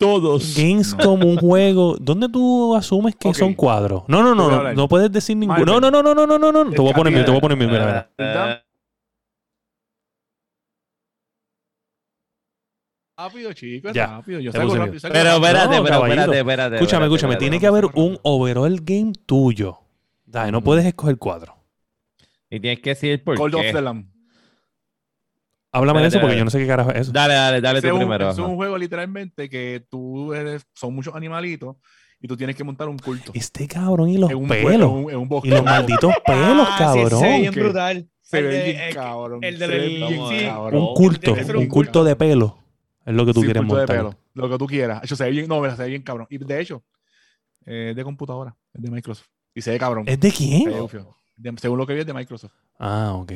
mí me 4 gustaron todos. Gamescom un juego ¿dónde tú asumes que son cuadros? No, no, no, no, no puedes decir ninguno. No, no, no, no, no, no, no, no. Te voy a poner mute, te voy a poner mute, mira, mira. ¿Verdad? Rápido, chicos, Ya. rápido. Yo salgo rápido. Pero espérate, No, pero espérate, espérate. Escúchame, escúchame, espérate. tiene que haber un overall game tuyo. Dale, no puedes escoger cuatro. Y tienes que decir por Call of qué. the Lamb. Háblame de eso porque espérate. yo no sé qué carajo es eso. Dale, dale, dale tú es un- primero. Es ajá. un juego literalmente que tú eres, son muchos animalitos y tú tienes que montar un culto. Este cabrón y los en un, pelos. en un, en un bosque. Y los malditos pelos, Ah, sí, cabrón. se ve bien brutal. Se El ve de- bien cabrón. el se del- ve bien sí. cabrón. Un culto, un un culto de pelo. Es lo que tú Sí, quieres punto de montar. pelo, lo que tú quieras. Eso se ve bien, no, se ve bien cabrón. Y de hecho, eh, es de computadora, es de Microsoft. Y se ve cabrón. ¿Es de Se quién? ve. De- según lo que vi es de Microsoft. Ah, ok.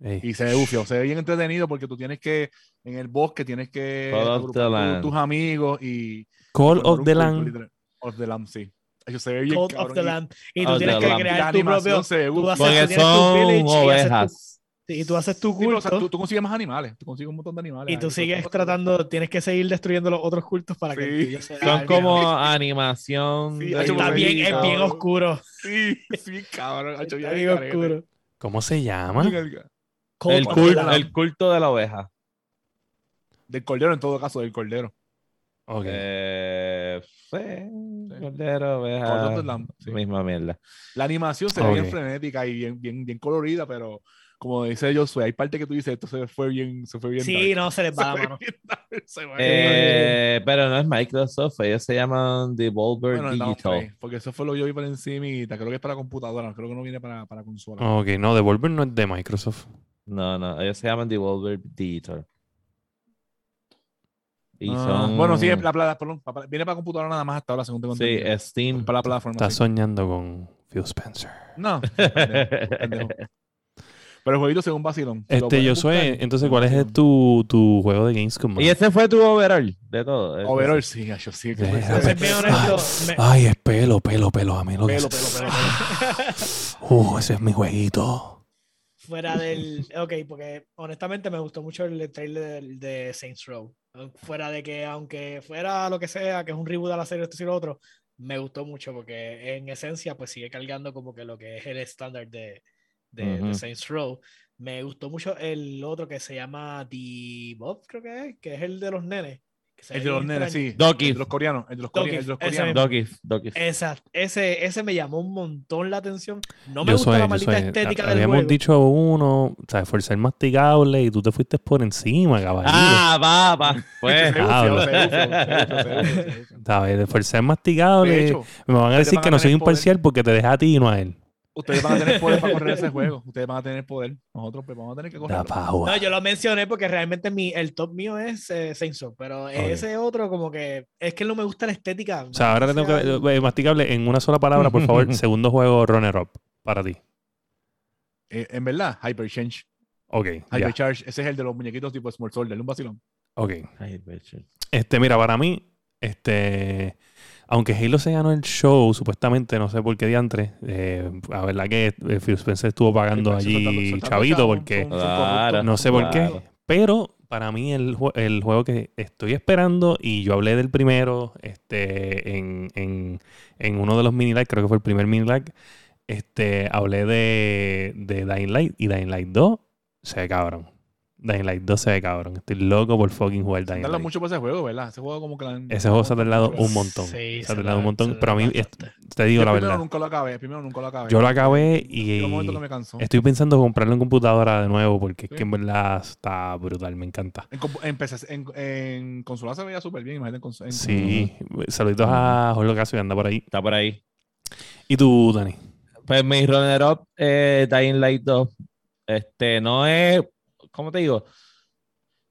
Ey. Y se ve ufio, se ve bien entretenido porque tú tienes que, en el bosque, tienes que Call Land. tus amigos y... Call of the culto, Land. literal. Of the Lamb, sí. Eso se ve bien cabrón. of the y- Land. Y tú tienes que crear tu animación propio. tú Porque tú son ovejas. Y tú haces tu Sí, pero, o sea, culto. tú, tú consigues más animales, tú consigues un montón de animales. y tú ahí, sigues cosas- tratando, tienes que seguir destruyendo los otros cultos para que el Sí. tuyo sea Son como animación. Sí, de- Está Sí, bien, es bien oscuro. Sí, sí, cabrón. Está ya bien oscuro. ¿Cómo se llama? El, cul- el culto de la oveja. Del cordero, en todo caso, del cordero. Ok. Eh, sí, cordero, oveja. the Lamb, sí. Misma mierda. La animación se ve bien frenética y bien, bien, bien colorida, pero como dice Josué, hay parte que tú dices, esto se fue bien, se fue bien Sí, dark. no se les Se va la mano. dark, se Eh, pero no es Microsoft, ellos se llaman Devolver Bueno, Digital. ahí, porque eso fue lo que yo vi por encima y creo que es para computadora, creo que no viene para, para consola. Ok, no, Devolver no es de Microsoft. No, no, ellos se llaman Devolver Digital. Y Ah, son. Bueno, sí, es la, plata- perdón, pa- pa- viene para computadora nada más hasta ahora, según tengo Sí, entendido. Steam. para la plataforma. Estás sí. soñando con Phil Spencer. No, pendejo, pendejo. Pero el jueguito según vacilón. Este, Josué, buscar, entonces, ¿cuál es tu, tu juego de Gamescom? Y ese fue tu overall de todo. ese. Overall, sí, yo sí. que Eh, bien honesto, me- Ay, es pelo, pelo, pelo. A mí lo que Pelo, es- pelo, pelo, pelo. Uh, ese es mi jueguito. Fuera del. Ok, porque honestamente me gustó mucho el trailer de, de Saints Row. Fuera de que, aunque fuera lo que sea, que es un reboot de la serie, esto y lo otro, me gustó mucho porque en esencia, pues sigue cargando como que lo que es el estándar de, de. Saints Row. Me gustó mucho el otro que se llama The Bob, creo que es, que es el de los nenes. El de los nenes, sí. Doki. El de los coreanos. El de los, Doki, coreanos, el de los ese coreanos. Exacto, ese, ese me llamó un montón la atención. No me Yo gusta soy, la maldita soy. estética del Habíamos juego. dicho uno, o sea, fuerza el masticable y tú te fuiste por encima, caballero. Ah, va, va. Pues. ¿Sabes? El De masticable. hecho, me van a decir van que no soy imparcial porque te deja a ti y no a él. Ustedes van a tener poder para correr ese juego. Ustedes van a tener poder. Nosotros pues, vamos a tener que correr. No, yo lo mencioné porque realmente mi, el top mío es eh, Row, pero ese otro como que es que no me gusta la estética. O sea, ahora te tengo que. eh, masticable en una sola palabra, por favor. segundo juego, runner up. Para ti. Eh, en verdad, Hyperchange. Ok. Hypercharge, ese es el de los muñequitos tipo Small Soldier, un vacilón. Ok. Este, mira, para mí, este. Aunque Halo se ganó el show, supuestamente, no sé por qué diantre, eh, la verdad que eh, Phil Spencer estuvo pagando allí soltando chavito porque Claro. no sé por qué. Pero para mí el, el juego que estoy esperando, y yo hablé del primero este, en, en, en uno de los mini creo que fue el primer mini light, este, hablé de, de Dying Light y Dying Light 2 se cabrón. Dying Light 2 se ve cabrón. Estoy loco por fucking jugar Dying Light. mucho por ese juego, ¿verdad? Ese juego como que la han- Ese juego se ha tardado un montón. Sí, se ha tardado un montón. Pero a mí, te digo la primero verdad. nunca lo acabé, el primero nunca lo acabé. Yo lo acabé y momento que me cansó. estoy pensando comprarlo en computadora de nuevo porque es que en verdad está brutal. Me encanta. En, en, PC en, en consola se veía súper bien, imagínate en. Sí. Saluditos a Jorge Caso que anda por ahí. Está por ahí. ¿Y tú, Dani? Pues mi runner-up, eh, Dying Light 2, este, no es, ¿cómo te digo?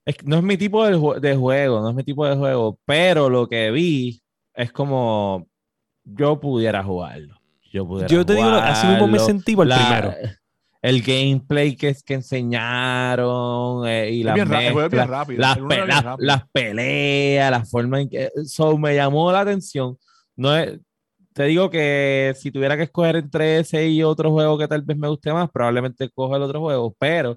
Es, no es mi tipo de, de juego, no es mi tipo de juego, pero lo que vi es como yo pudiera jugarlo. Yo, pudiera Yo te digo, así mismo me jugarlo. sentí por el La- primero. El gameplay que, que enseñaron eh, y las mezclas, rápido. las, pe- las peleas, la forma en que... So, me llamó la atención. No es, te digo que si tuviera que escoger entre ese y otro juego que tal vez me guste más, probablemente cojo el otro juego, pero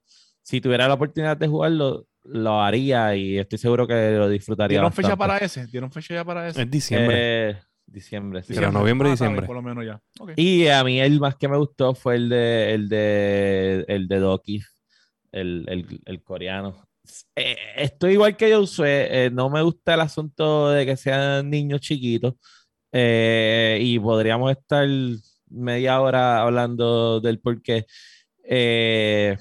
si tuviera la oportunidad de jugarlo, lo haría y estoy seguro que lo disfrutaría ¿Dieron fecha para ese? ¿Dieron fecha ya para ese? Es diciembre. Eh, diciembre, sí. Pero noviembre, Ah, diciembre. Por lo menos ya. Y a mí el más que me gustó fue el de el de el de Doki, el, el, el coreano. Eh, estoy igual que yo eh, no me gusta el asunto de que sean niños chiquitos. eh, y podríamos estar media hora hablando del por qué. Eh,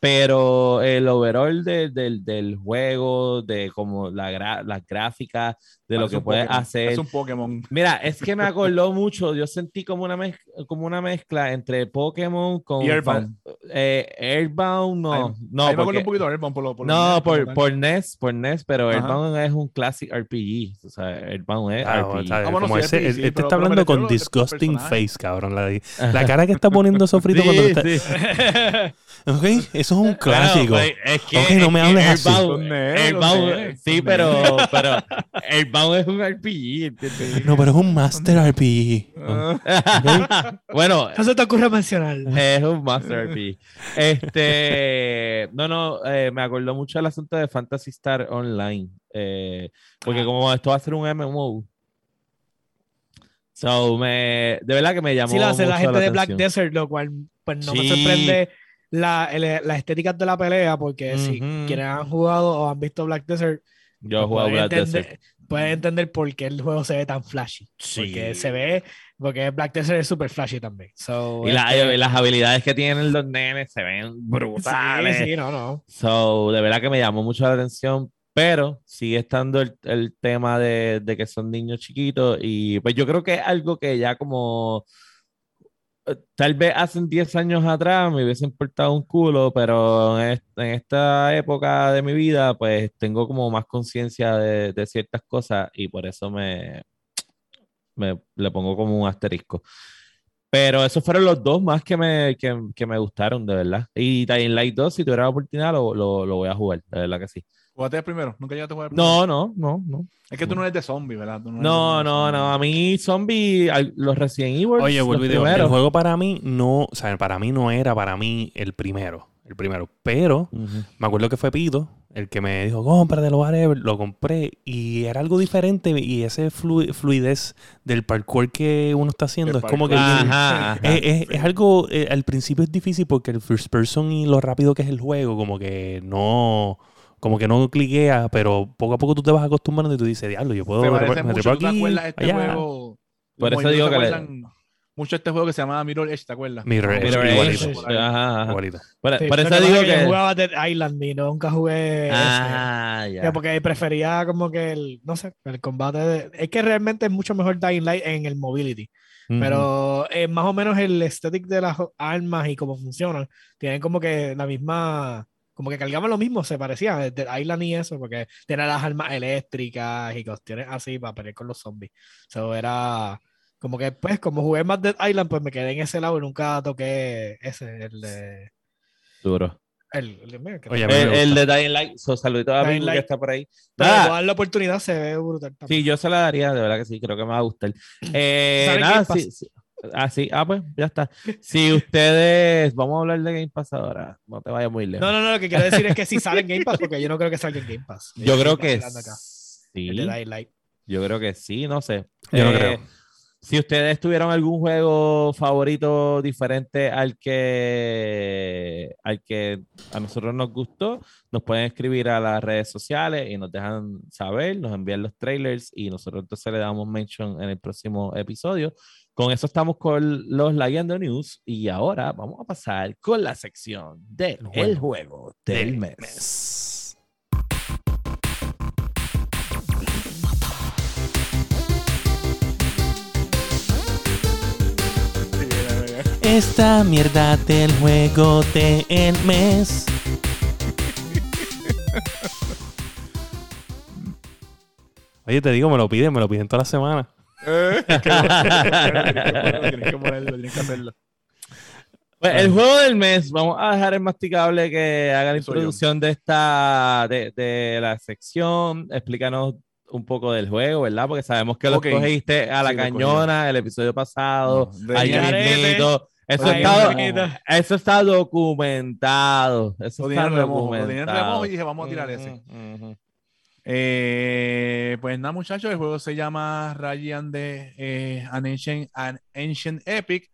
pero el overall de- del, del juego, de como la gra- las gráficas, de lo que puedes Pokémon, hacer. Es un Pokémon. Mira, es que me acordó mucho, yo sentí como una, mezcla, como una mezcla entre Pokémon con Y. Fan- eh, Airbound no. Ahí- no, Ahí me acuerdo porque- un poquito de Airbound por lo por no, por, por NES, por NES, pero Ajá. Airbound es un classic RPG. O sea, Airbound es Ah, RPG. está Ah, bueno, como sí, ese- sí, él- sí, él te pero- está pero hablando con disgusting face, cabrón. La, la cara que está poniendo Sofrito cuando Sí, está. sí. Ok, eso es un clásico. Pues, es que, Ok, no es me hables así. Airbound- sí, pero, pero Airbound es un RPG. ¿entiendes? no, pero es un Master RPG. Ah, bueno, No se te ocurre mencionar. es un Master RPG. Este, no, no, eh, me acordó mucho el asunto de Fantasy Star Online. eh, porque como esto va a ser un MMO. So, me, de verdad que me llamó Sí, lo hace la gente de Black. Desert, lo cual pues no me Sí. La, las estéticas de la pelea, porque si Ujú. quienes han jugado o han visto Black Desert, Yo he jugado Black entender, Desert. pueden entender por qué el juego se ve tan flashy. Porque se ve, porque Black Desert es súper flashy también. So, Y, la- este, y las habilidades que tienen los nenes se ven brutales. Sí, sí, no, no. So, de verdad que me llamó mucho la atención, pero sigue estando el, el tema de, de que son niños chiquitos y pues yo creo que es algo que ya como tal vez hace 10 años atrás me hubiese importado un culo, pero en, est- en esta época de mi vida pues tengo como más conciencia de, de ciertas cosas y por eso me, me le pongo como un asterisco. Pero esos fueron los dos más que me, que, que me gustaron, de verdad. Y Dying Light 2, si tuviera la oportunidad, lo, lo, lo voy a jugar, de verdad que sí. ¿Jugaste el primero? ¿Nunca llegaste a jugar el primero? No, no, no, no. Es que tú no eres de zombie, ¿verdad? Tú No, no, zombie. no. A mí, zombie, los Resident Evil. Oye, los digo, el juego para mí no, o sea, para mí no era para mí el primero, el primero, pero Ujú. me acuerdo que fue Pito el que me dijo, cómpratelo, whatever, lo compré y era algo diferente y ese flu- fluidez del parkour que uno está haciendo El es como que parkour. bien- Ajá, ajá. es, es- es algo, eh, al principio es difícil porque el first person y lo rápido que es el juego, como que no, como que no cliquea, pero poco a poco tú te vas acostumbrando y tú dices, diablo, yo puedo me parece trepo- me mucho, trepo ¿tú te aquí, este allá. juego? Por eso digo que se le- mucho este juego que se llama Mirror Edge, ¿te acuerdas? Mirror Edge, Mirror igualito. Edge, ajá, ajá. Igualito. Por, Sí, por eso que digo es que yo jugaba Dead Island y nunca jugué ese. Ah, ya. Ya, porque prefería como que el, no sé, el combate de- es que realmente es mucho mejor Dying Light en el mobility, pero eh, más o menos el aesthetic de las armas y cómo funcionan, tienen como que la misma, como que cargaban lo mismo, se parecían, el Dead Island y eso, porque tienen las armas eléctricas y cuestiones así para pelear con los zombies. So era como que pues como jugué más Dead Island, pues me quedé en ese lado y nunca toqué ese, el de... Duro. El, el, que Oye, El, el de Dying Light. So, saludito a Dying Bingo que Light. está por ahí. pero Nada, dar la oportunidad se ve brutal también. Sí, yo se la daría, de verdad que sí, creo que me va a gustar. Eh, nada, sí, sí. Ah, sí, ah, pues ya está. Si ustedes, vamos a hablar de Game Pass ahora, no te vayas muy lejos. No, no, no, lo que quiero decir es que si sale en Game Pass, porque yo no creo que salga en Game Pass. Yo creo que sí, yo creo que sí, no sé. Yo no Eh, creo. Si ustedes tuvieron algún juego favorito diferente al que, al que a nosotros nos gustó, nos pueden escribir a las redes sociales y nos dejan saber, nos envían los trailers y nosotros entonces le damos mention en el próximo episodio. Con eso estamos con los Leyendo News y ahora vamos a pasar con la sección de El El juego juego del del mes. mes. Esta mierda del juego del mes. Oye, te digo, me lo piden, me lo piden toda la semana. Eh, qué bueno. Tienes que ponerlo, tienes que hacerlo. Pues, el juego del mes, vamos a dejar el masticable que haga la introducción de esta, de, de la sección. Explícanos un poco del juego, ¿verdad? Porque sabemos que Ok. lo cogiste a la Sí, lo cañona el episodio pasado. No, ahí mismito. Eso, Ahí está, eso está documentado. Eso Lo está lo documentado. remojo y dije, vamos a tirar ese. Ujú, ujú. Eh, pues nada, muchachos, el juego se llama Ryan de eh, An, Ancient, An Ancient Epic.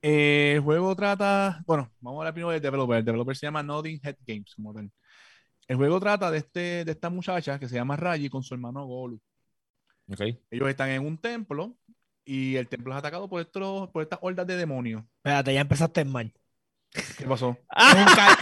Eh, el juego trata, bueno, vamos a hablar primero del developer. El developer se llama Nodding Head Games. como tal. El juego trata de, este, de esta muchacha que se llama Rayi con su hermano Golu. Ellos están en un templo y el templo es atacado por, estos, por estas hordas de demonios. Espérate, ya empezaste mal. ¿Qué pasó? Es un, car-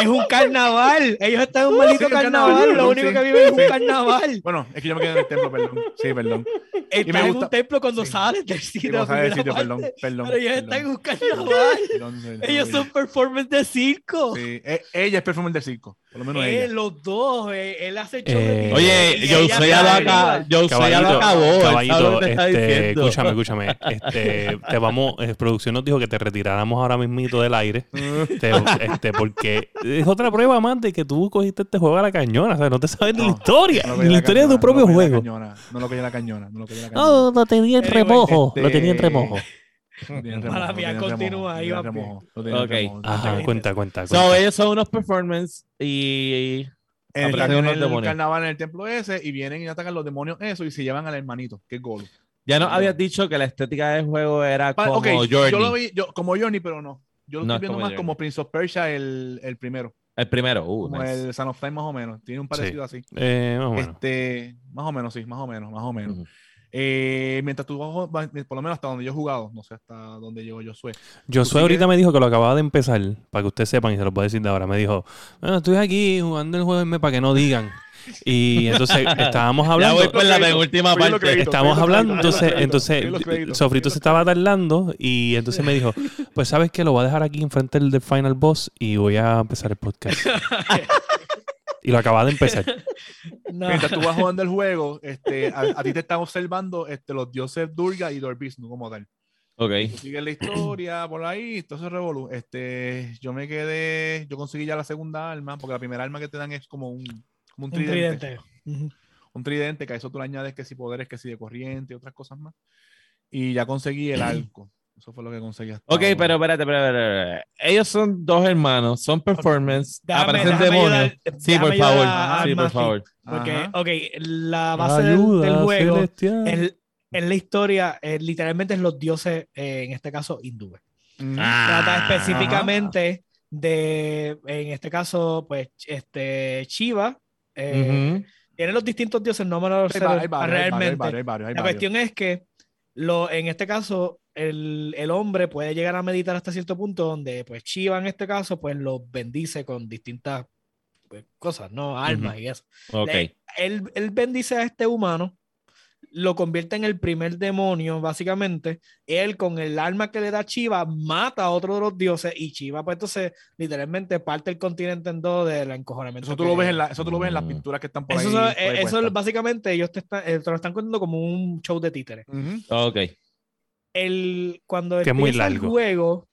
es un carnaval. Ellos están en un maldito Sí, carnaval. carnaval, Lo sí. único que viven es un carnaval. Bueno, es que yo me quedé en el templo, perdón. Sí, perdón. Está en gusta- un templo cuando sí. sales del Sí, sitio. el sitio, parte, perdón, perdón. Pero ellos perdón. están en un carnaval. Perdón, perdón, Ellos son performers de circo. Sí, e- ella es performer del circo, por lo menos Eh, ella. los dos, eh, él hace show Eh, de Oye, yo ella ya lo arriba. yo ya lo acabó. caballito, que este, escúchame, escúchame. Este, te vamos, eh, producción nos dijo que te retiráramos ahora mismito del aire. Te- este, porque es otra prueba más de que tú cogiste este juego a la cañona. O sea, no te sabes ni la historia, No ni la historia de tu propio no lo cogí la juego. cañona, No lo en la cañona, no lo la. No, lo tenía en remojo. Lo este, tenía en remojo. Lo tenía en Mala remojo, lo mía, tenía en continúa, en Ok. Ajá, cuenta, cuenta. So, cuenta. ellos son unos performance y En el, carnaval en el templo ese y vienen y atacan los demonios eso y se llevan al hermanito, que es Golo. ya nos habías dicho que la estética del juego era Pa- como ok, Journey. yo lo vi yo, como Journey, pero no. Yo lo No estoy es viendo como más Journey. como Prince of Persia, el, el primero. El primero, uh, Como nice. el Son of Time más o menos. Tiene un parecido así. Eh, más o menos. Este, más o menos, sí, más o menos, más o menos. Eh, mientras tú vas- por lo menos hasta donde yo he jugado, no sé hasta dónde llegó Josué. Josué ahorita me dijo que lo acababa de empezar, para que ustedes sepan y se lo puedo decir de ahora. Me dijo, bueno, estoy aquí jugando el juego M para que no digan. Y entonces estábamos Ya hablando. voy por la penúltima parte. los hablando, entonces, entonces Sofrito se estaba tardando y entonces me dijo, pues sabes que lo voy a dejar aquí enfrente del, del final boss y voy a empezar el podcast. y lo acaba de empezar. No. Mientras tú vas jugando el juego, este, a, a ti te están observando este, los dioses Durga y Dorbisnu como tal. Ok. Tú sigues la historia por ahí, entonces revolú. Este, yo me quedé, yo conseguí ya la segunda arma, porque la primera arma que te dan es como un, como un Un tridente. tridente. Un tridente, que a eso tú le añades que si poderes, que si de corriente y otras cosas más. Y ya conseguí el arco. Eso fue lo que conseguí hasta Ok, ahora. pero espérate, espérate. Ellos son dos hermanos, son performance, Déjame- aparecen déjame demonios. ayudar- sí, por favor. a- sí, por favor. Porque, Ajá. ok, la base del, Ayuda del juego es, es la historia, eh, literalmente es los dioses, eh, en este caso, hindúes. Mm. Ah, Trata específicamente de, en este caso, pues, este, Shiva. eh, Ujú. Tiene los distintos dioses, no me lo sé realmente. La cuestión es que lo, en este caso el, el hombre puede llegar a meditar hasta cierto punto donde pues Shiva en este caso pues lo bendice con distintas pues, cosas, ¿no? Almas y eso. Ok. Le- él, él bendice a este humano, lo convierte en el primer demonio básicamente. Él con el alma que le da Shiva mata a otro de los dioses y Shiva pues entonces literalmente parte el continente en dos del encojonamiento. Eso tú que- lo ves en la, eso tú lo ves en las pinturas que están por Eso, ahí. son- por ahí eh, eso puestas. básicamente ellos te, están, eh, te lo están contando como un show de títeres Ujú. Ok. El, cuando Que es muy empieza el largo. juego,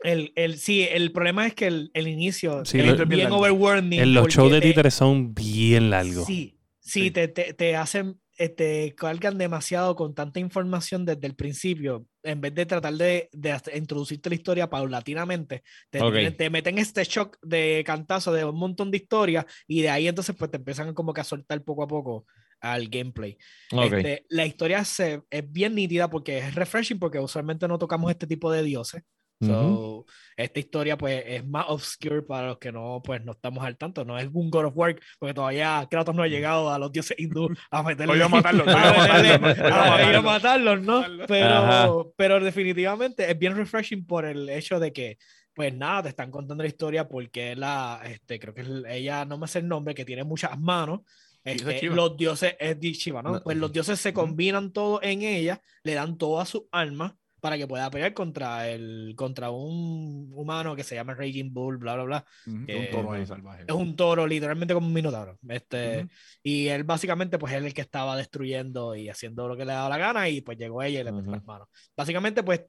el, el, sí, el problema es que el, el inicio Sí, es lo- bien, bien largo. overwhelming. En los shows de te- títeres son bien largos. Sí, sí, Sí. Te, te, te hacen, eh, te cargan demasiado con tanta información desde el principio. En vez de tratar de, de introducirte la historia paulatinamente, te, Ok. tienen- te meten este shock de cantazo de un montón de historias y de ahí entonces pues te empiezan como que a soltar poco a poco al gameplay. Ok. Este, la historia se, es bien nítida porque es refreshing porque usualmente no tocamos este tipo de dioses. So, esta historia pues es más obscure para los que no pues no estamos al tanto, no es un God of War porque todavía Kratos no ha llegado a los dioses hindú a meterle Hoy a matarlos, a matarlos, ¿no? Ajá. Pero, pero definitivamente es bien refreshing por el hecho de que pues nada, te están contando la historia porque la, este, creo que ella, no me sé el nombre, que tiene muchas manos. Este, Shiva. los dioses es de Shiva, ¿no? No. Pues los dioses se combinan todos en ella, le dan todas sus almas para que pueda pelear contra el contra un humano que se llama Raging Bull, bla, bla, bla. Ujú, Eh, Un toro ahí salvaje. Es un toro, literalmente como un minotauro. Este, Ujú. Y él básicamente, pues, es el que estaba destruyendo y haciendo lo que le daba la gana, y pues llegó ella y le metió Ujú. las manos. Básicamente, pues,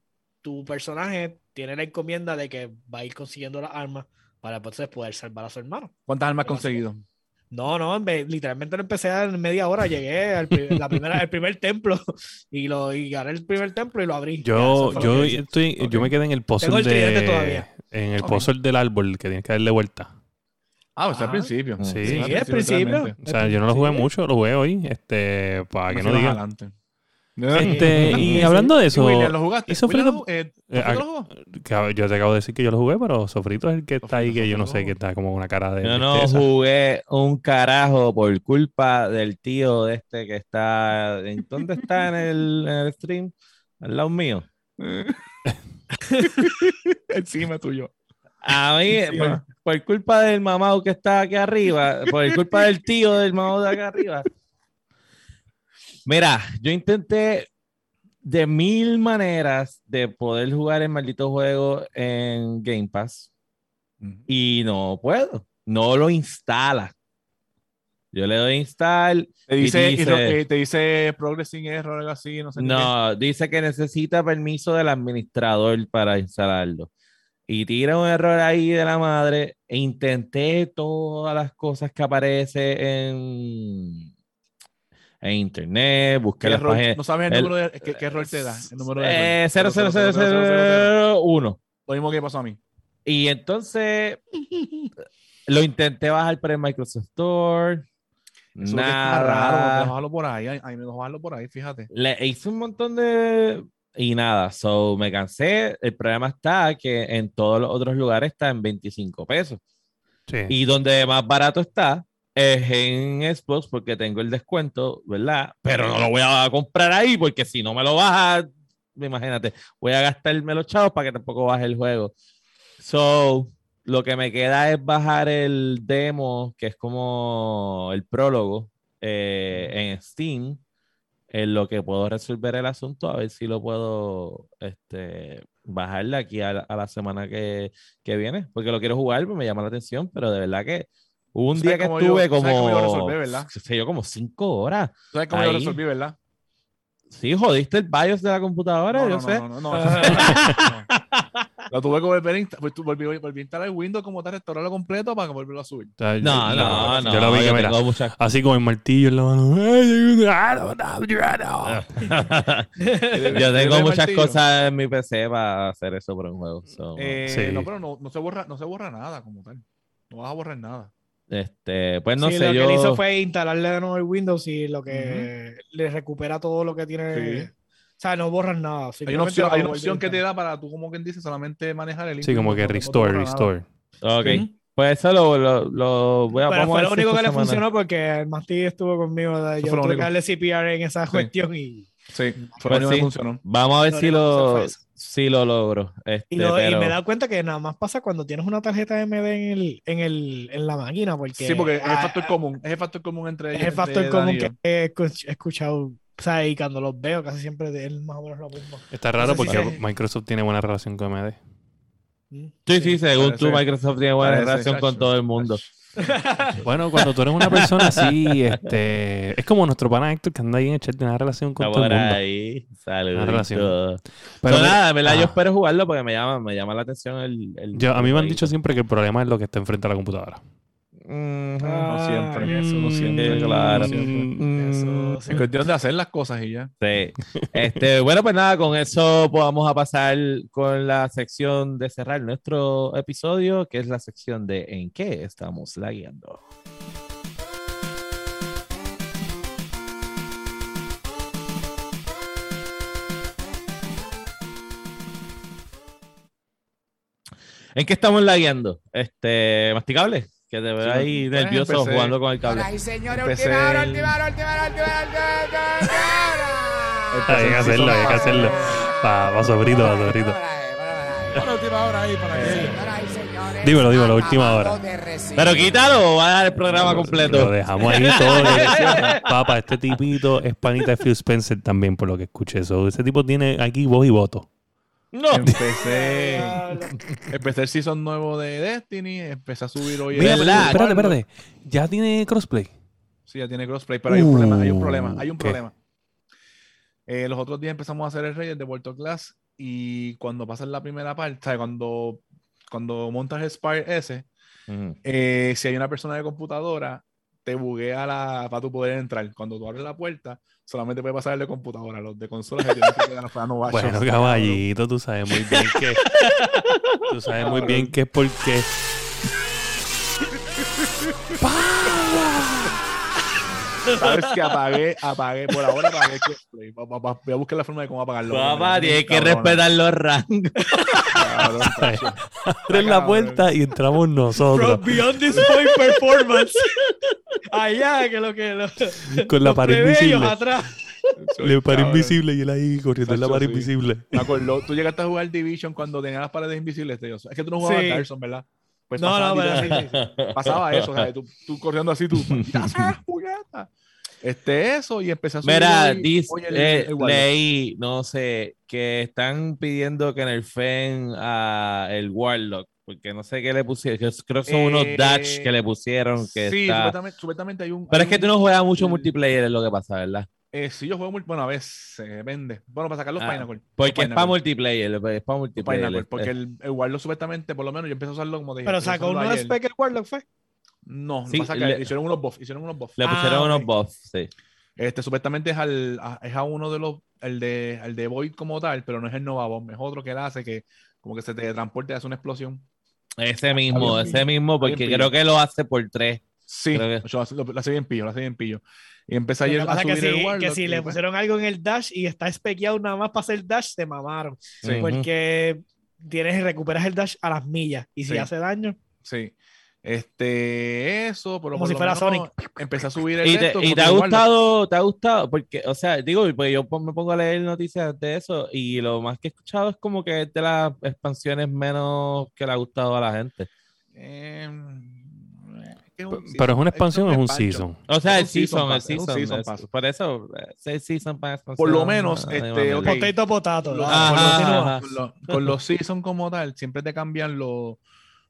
tu personaje tiene la encomienda de que va a ir consiguiendo las armas para entonces poder salvar a su hermano. ¿Cuántas armas has conseguido? No, no, en vez- literalmente lo empecé en media hora, llegué al la primera, el primer templo y lo y gané el primer templo y lo abrí. Ya, Yo, yo estoy, yo me quedé en el puzzle Tengo el tridente de, todavía. en el Ok. puzzle del árbol que tienes que darle vuelta. Ah, pues al Ajá. principio. Sí. Sí, al principio. O sea, yo no lo jugué mucho, lo jugué hoy, este, para que no digan. adelante. Este, y hablando de ¿Y eso, William, ¿lo jugaste? ¿y Sofrito- William, eh, Eh, ¿Sofrito lo jugó? que yo te acabo de decir que yo lo jugué, pero Sofrito es el que está ahí, que yo no sé, que está como una cara de Yo no tristeza. jugué un carajo por culpa del tío de este que está. ¿En dónde está en el, en el stream? Al lado mío. Encima tuyo. A mí, por, por culpa del mamado que está aquí arriba, por culpa del tío del mamado de acá arriba, Mira, yo intenté de mil maneras de poder jugar el maldito juego en Game Pass y no puedo. No lo instala. Yo le doy install. Te y dice, y ro- eh, te dice progressing error, algo así, no sé. qué. No, dice que necesita permiso del administrador para instalarlo. Y tira un error ahí de la madre. E intenté todas las cosas que aparece en, en internet, busqué ¿Qué las páginas. no sabes el, el- número de, ¿qué, qué error te da. El número de Eh, error. 00001. Lo mismo que pasó a mí. Y entonces lo intenté bajar por el Microsoft Store. Eso está raro, Nada. bajarlo por ahí. A mí me dejó bajarlo por ahí, fíjate. Le hice un montón de. Y nada, so me cansé. El problema está que en todos los otros lugares está en 25 pesos. Sí. Y donde más barato está es en Xbox porque tengo el descuento, ¿verdad? Pero no lo voy a comprar ahí porque si no me lo baja, imagínate, voy a gastarme los chavos para que tampoco baje el juego. So, lo que me queda es bajar el demo, que es como el prólogo eh, en Steam, en lo que puedo resolver el asunto, a ver si lo puedo este, bajar de aquí a, la- a la semana que, que viene, porque lo quiero jugar, pues me llama la atención, pero de verdad que hubo un ¿Sabes día que estuve yo- sabes cómo yo como, resolví, verdad? sé yo, como cinco horas. ¿Sabes cómo yo lo resolví, verdad? Sí, jodiste el BIOS de la computadora, No, yo no, sé. no, no, no. Lo tuve que volver a instalar. Volví, volví a instalar el Windows como tal, restaurarlo completo para volverlo a subir. No, no, no. Yo lo vi que, mira, tengo muchas así con el martillo en la mano. "Ah, Yo tengo ¿Tienes muchas martillo? cosas en mi PC para hacer eso por un juego. so, Eh, Sí. No, pero no, no, se borra, no se borra nada como tal. No vas a borrar nada. Este, pues no Sí, sé, lo yo. que él hizo fue instalarle de nuevo el Windows y lo que le recupera todo lo que tiene. Sí. O sea, no borran nada. Hay una opción, hay una opción que te da para tú, como quien dice, solamente manejar el Sí, como que no- restore, borra nada. restore. Ok. Ujú. Pues eso lo, lo, lo voy a Pero fue lo único que le semana- funcionó porque el Masti estuvo conmigo. de- Yo tuve que darle CPR en esa Sí. cuestión y, Sí, fue Pues lo único sí. que funcionó. Vamos a ver si lo, si lo logro. Este, y, lo- y pero- me he dado cuenta que nada más pasa cuando tienes una tarjeta MD en, el, en, el, en la máquina. Porque, Sí, porque es el ah, factor común. Es el factor común entre Es ellos. el factor entre común que he escuch- he escuchado. O sea, y cuando los veo, casi siempre de él más o menos lo mismo. Está raro No sé si porque Microsoft tiene buena relación con MD. Mm, Sí, sí, según tú, Microsoft tiene buena parece, relación con todo el mundo. Bueno, cuando tú eres una persona así, este, es como nuestro pana Héctor que anda ahí en el chat, tiene una relación con todo el mundo. ahí. Saludos. Una relación. Pero Pero nada, verdad, yo ajá. espero jugarlo porque me llama, me llama la atención el. el Yo, a mí me han dicho siempre que el problema es lo que está enfrente de la computadora. No siempre, eso no siempre. claro. no siempre. Eso, sí. Es cuestión de hacer las cosas y ya. Sí. Este, bueno, pues nada, con eso pues vamos a pasar con la sección de cerrar nuestro episodio, que es la sección de ¿En qué estamos lagueando? ¿En qué estamos lagueando? Este, masticable, que te veo Sí, ahí nervioso jugando con el cable. Ay, señores, última hora, última hora, última hora, última. Hay que hacerlo, hay que hacerlo. Pa, pa sobrito, pa sobrito. Bueno, última hora ahí para que señores, Dímelo, dímelo, última hora. Pero quítalo, va a dar el programa Lo completo. dejamos ahí todo. que- Papá, este tipito es panita de Phil Spencer también, por lo que escuché. eso. ese tipo tiene aquí voz y voto. No. Empecé, empecé el season nuevo de Destiny, empecé a subir hoy. Mira, espérate, espérate. ¿Ya tiene crossplay? Sí, ya tiene crossplay, pero hay un problema, hay un Uh, problema, hay un ¿qué? problema. Eh, los otros días empezamos a hacer el Reyes de Vuelto Class y cuando pasas la primera parte, ¿sabes? Cuando, cuando montas el Spire S, eh, si hay una persona de computadora, te buguea la, para tu poder entrar. Cuando tú abres la puerta, solamente puede pasar el de computadora. Los de consolas se tienen que quedar afuera. No, Bueno, macho, caballito, tú sabes muy bien que. Tú sabes muy bien que es porque. Sabes que apagué, apagué, por ahora apagué el. Va- va- va- Voy a buscar la forma de cómo apagarlo. Papá, tienes que respetar los rangos. Cabrón. Abres la puerta y entramos nosotros. From Beyond This Point Performance. Allá, que lo que. Lo, Con la pared invisible. atrás. Le pared invisible y él ahí corriendo en la pared sí. invisible. Me acuerdo, tú llegaste a jugar Division cuando tenías las paredes invisibles, tío. Es que tú no jugabas Sí. Dark Souls, ¿verdad? Pues No, pasaba, no, pero sí, sí, sí. pasaba eso, o sea, tú, tú corriendo así, tú, "Maldita sea, puñeta". Este, eso, y empecé a subir Mira, hoy- dis- hoy el- eh, el leí, no sé, que están pidiendo que nerfen a el Warlock, porque no sé qué le pusieron, creo que son unos Eh, dash que le pusieron que Sí, está- supuestamente, supuestamente hay un. Pero hay es que tú no juegas mucho el- multiplayer, es lo que pasa, ¿verdad? Eh, sí, yo juego muy. Bueno, a veces, eh, depende. Bueno, para sacar los Ah, Pinnacle. Porque es para multiplayer, es para multiplayer. Porque eh. el, el Warlock supuestamente, por lo menos yo empecé a usarlo como dije. Pero sacó un usarlo nuevo ayer. spec el Warlock, ¿fue? No, Sí, pasa que le- hicieron unos buffs, hicieron unos buffs. Le Ah, pusieron unos ok. buffs, sí. Este, supuestamente es al, a, es a uno de los, el de, el de Void como tal, pero no es el Nova Bomb, es otro que él hace que como que se te transporte y hace una explosión. Ese mismo, ese mismo, porque creo que lo hace por tres. Sí, que- lo, hace- lo- lo hace bien pillo, lo hace bien pillo. Y empecé ayer a es que subir el si, Warlock. que si y le pues, pusieron algo en el dash y está espequeado nada más para hacer dash, se mamaron. Sí. Porque tienes recuperas el dash a las millas. Y si Sí. hace daño, Sí. Este, eso, pero Como por si lo fuera menos Empecé a subir el ¿Y te, y como te ha gustado? ¿Te ha gustado? Porque, o sea, digo, pues yo me pongo a leer noticias de eso y lo más que he escuchado es como que es de las expansiones menos que le ha gustado a la gente. Em, es un season, Pero es una expansión o es un season. O sea, el season season, el season. season es- pass. por eso, eh, es season para expansión. Por lo menos, este, digo, ok. potato, potato. Los- Ajá, continúa. ajá. Con, los- con los season como tal, siempre te cambian los,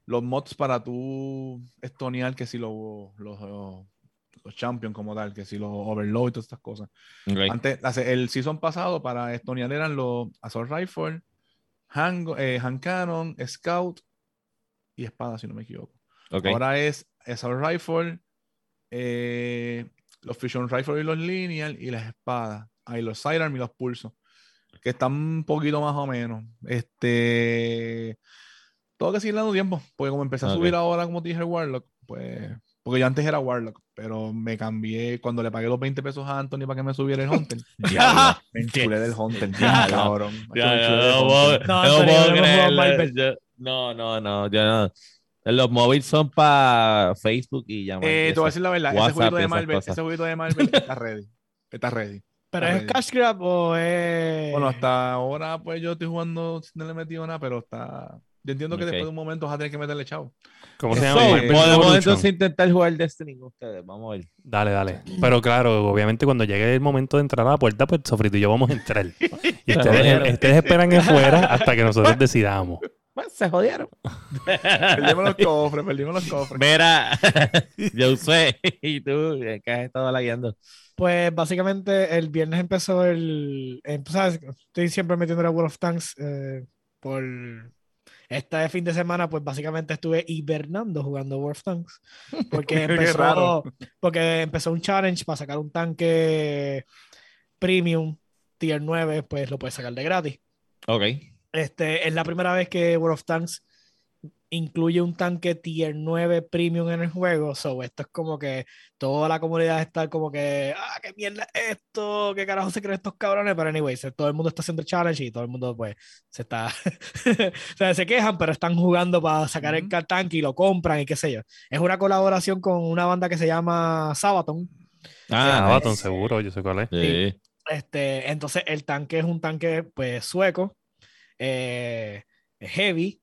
los mods para tú estonear que si los, los, los champions como tal, que si los overload y todas estas cosas. Antes, el season pasado para estonear eran los Assault Rifle, Hand, eh, hand Cannon, Scout y Espada, si no me equivoco. Ahora es Assault Rifle, eh, los Fusion Rifle y los Lineal y las espadas. Ahí los Sidearm y los Pulsos. Que están un poquito más o menos. Este. Todo que seguir dando tiempo. Porque como empecé a subir ahora, como te dije, el Warlock, pues. Porque yo antes era Warlock, pero me cambié cuando le pagué los 20 pesos a Anthony para que me subiera el Hunter. Diablo. Me enchulé del Hunter, cabrón. Ya, ya, del no, No, no no. Yo- No, no, no, no. Los móviles son para Facebook y ya. Eh, te voy a decir la verdad, ese WhatsApp jueguito y de esas Marvel, cosas. ese jueguito de Marvel está ready. Está ready. ¿Pero Está es ready. cash grab o es...? Bueno, hasta ahora, pues yo estoy jugando sin le he metido nada, pero está. Yo entiendo que después de un momento vas a tener que meterle chavo. ¿Cómo se llama? Podemos entonces intentar jugar Destiny con ustedes. Vamos a ver. Dale, dale. Pero claro, obviamente cuando llegue el momento de entrar a la puerta, pues Sofrito y yo vamos a entrar. Y ustedes, ustedes esperan afuera hasta que nosotros decidamos. Pues se jodieron. Perdimos los cofres, perdimos los cofres. Mira, yo sé. Y tú, que has estado lagueando. Pues básicamente el viernes empezó el... em- ¿sabes? Estoy siempre metiendo a World of Tanks eh, por... Este fin de semana, pues básicamente estuve hibernando jugando World of Tanks. Empezó, porque empezó un challenge para sacar un tanque premium tier 9, pues lo puedes sacar de gratis. Ok. Este, es la primera vez que World of Tanks incluye un tanque tier 9 premium en el juego. So, esto es como que toda la comunidad está como que, ah, qué mierda es esto, qué carajo se creen estos cabrones. Pero, anyways, todo el mundo está haciendo challenge y todo el mundo, pues, se está. o sea, se quejan, pero están jugando para sacar el tanque y lo compran y qué sé yo. Es una colaboración con una banda que se llama Sabaton. Ah, Ah, Baton, seguro, yo sé cuál es. sí. Este, entonces el tanque es un tanque pues sueco, eh, heavy,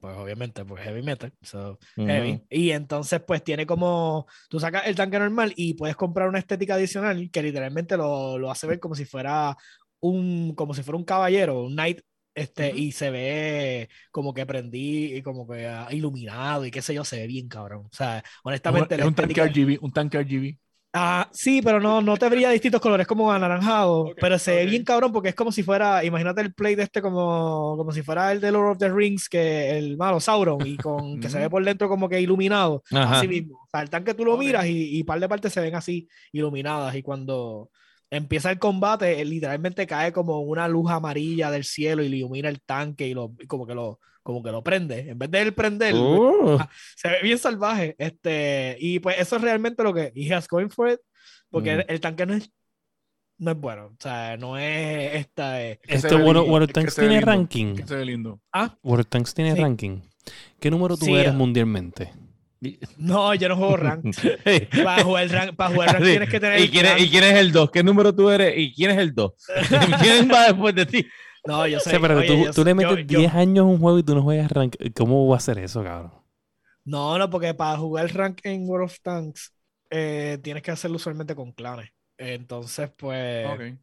pues obviamente pues heavy metal, so, heavy. Ujú. Y entonces pues tiene como, tú sacas el tanque normal y puedes comprar una estética adicional que literalmente lo, lo hace ver como si fuera un, como si fuera un caballero, un knight. Este, Ujú. y se ve como que prendí y como que ah, iluminado y qué sé yo, se ve bien cabrón. O sea, honestamente, es un tanque RGB, un tanque RGB. Ah, sí, pero no, no te brilla distintos colores, como anaranjado, pero se ve ok. bien cabrón porque es como si fuera, imagínate el play de este como, como si fuera el de Lord of the Rings, que el malo Sauron, y con que se ve Ujú. por dentro como que iluminado, Ajá. así mismo. O sea, el tanque tú lo Ok. miras y, y par de partes se ven así iluminadas, y cuando empieza el combate, eh, literalmente cae como una luz amarilla del cielo y le ilumina el tanque y, lo, y como que lo como que lo prende, en vez de él prender, Uh, se ve bien salvaje. Este, y pues eso es realmente lo que. Y has going for it. Porque Mm. el, el tanque no es, no es bueno. O sea, no es esta. eh, es que Tanks se ve tiene lindo, ranking. Que se ve lindo. Ah, World Tanks tiene Sí. ranking. ¿Qué número tú Sí, eres ah. mundialmente? no, yo no juego rank. para jugar rank, para jugar rank Sí. tienes que tener. ¿Y quién, es, rank. ¿Y quién es el 2? ¿Qué número tú eres? ¿Y quién es el 2? ¿Quién va después de ti? No, yo O sé. sea, pero oye, tú, yo tú sé- le metes yo- 10 años a un juego y tú no juegas rank. ¿Cómo va a ser eso, cabrón? No, no, porque para jugar rank en World of Tanks eh, tienes que hacerlo usualmente con clanes. Entonces, pues, Ok.